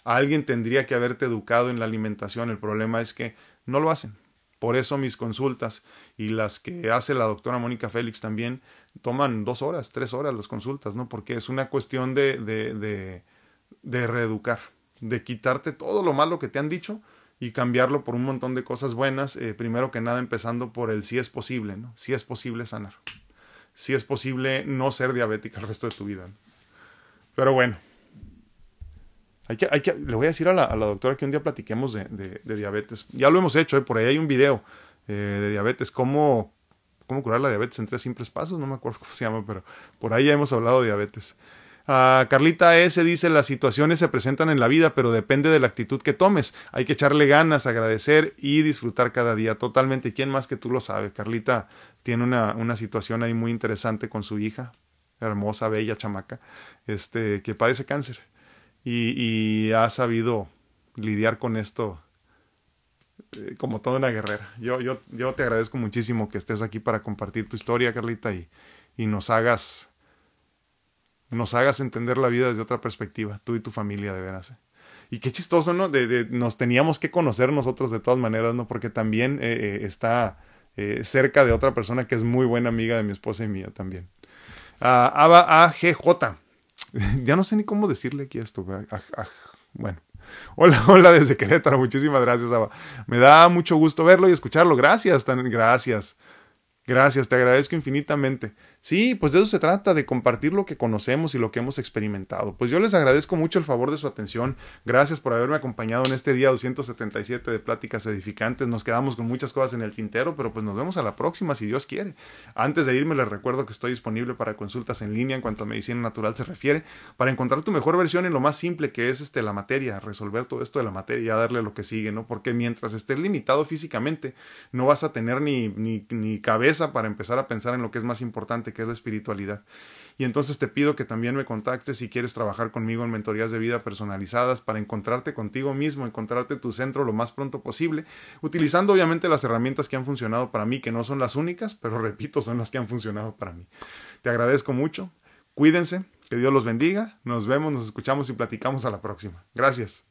Alguien tendría que haberte educado en la alimentación, el problema es que no lo hacen. Por eso mis consultas y las que hace la doctora Mónica Félix también toman dos horas, tres horas las consultas, ¿no? Porque es una cuestión de, de, de, reeducar, de quitarte todo lo malo que te han dicho y cambiarlo por un montón de cosas buenas, eh, primero que nada empezando por el si es posible, ¿no? Si es posible sanar, si es posible no ser diabética el resto de tu vida. Pero bueno, hay que, hay que, le voy a decir a la, a la doctora que un día platiquemos de, de, diabetes. Ya lo hemos hecho, ¿eh? por ahí hay un video eh, de diabetes, cómo cómo curar la diabetes en tres simples pasos, no me acuerdo cómo se llama, pero por ahí ya hemos hablado de diabetes. Uh, Carlita S. dice, las situaciones se presentan en la vida, pero depende de la actitud que tomes. Hay que echarle ganas, agradecer y disfrutar cada día. Totalmente. ¿Quién más que tú lo sabe? Carlita tiene una, una situación ahí muy interesante con su hija, hermosa, bella chamaca, este, que padece cáncer. Y ha sabido lidiar con esto eh, como toda una guerrera. Yo, yo, yo te agradezco muchísimo que estés aquí para compartir tu historia, Carlita, y, y nos hagas nos hagas entender la vida desde otra perspectiva, tú y tu familia, de veras. ¿eh? Y qué chistoso, ¿no? De, nos teníamos que conocer nosotros de todas maneras, ¿no? Porque también eh, está cerca de otra persona que es muy buena amiga de mi esposa y mía también. Uh, Ava AGJ. ya no sé ni cómo decirle aquí esto. Ah, ah, bueno. Hola, hola desde Querétaro. Muchísimas gracias, Ava. Me da mucho gusto verlo y escucharlo. Gracias, tan, gracias. Gracias, te agradezco infinitamente. Sí, pues de eso se trata, de compartir lo que conocemos y lo que hemos experimentado. Pues yo les agradezco mucho el favor de su atención. Gracias por haberme acompañado en este día 277 de Pláticas Edificantes. Nos quedamos con muchas cosas en el tintero, pero pues nos vemos a la próxima si Dios quiere. Antes de irme les recuerdo que estoy disponible para consultas en línea en cuanto a medicina natural se refiere, para encontrar tu mejor versión en lo más simple que es este la materia, resolver todo esto de la materia y darle lo que sigue, ¿no? Porque mientras estés limitado físicamente, no vas a tener ni, ni, ni cabeza para empezar a pensar en lo que es más importante que es espiritualidad. Y entonces te pido que también me contactes si quieres trabajar conmigo en mentorías de vida personalizadas para encontrarte contigo mismo, encontrarte tu centro lo más pronto posible, utilizando obviamente las herramientas que han funcionado para mí, que no son las únicas, pero repito, son las que han funcionado para mí. Te agradezco mucho, cuídense, que Dios los bendiga, nos vemos, nos escuchamos y platicamos a la próxima. Gracias.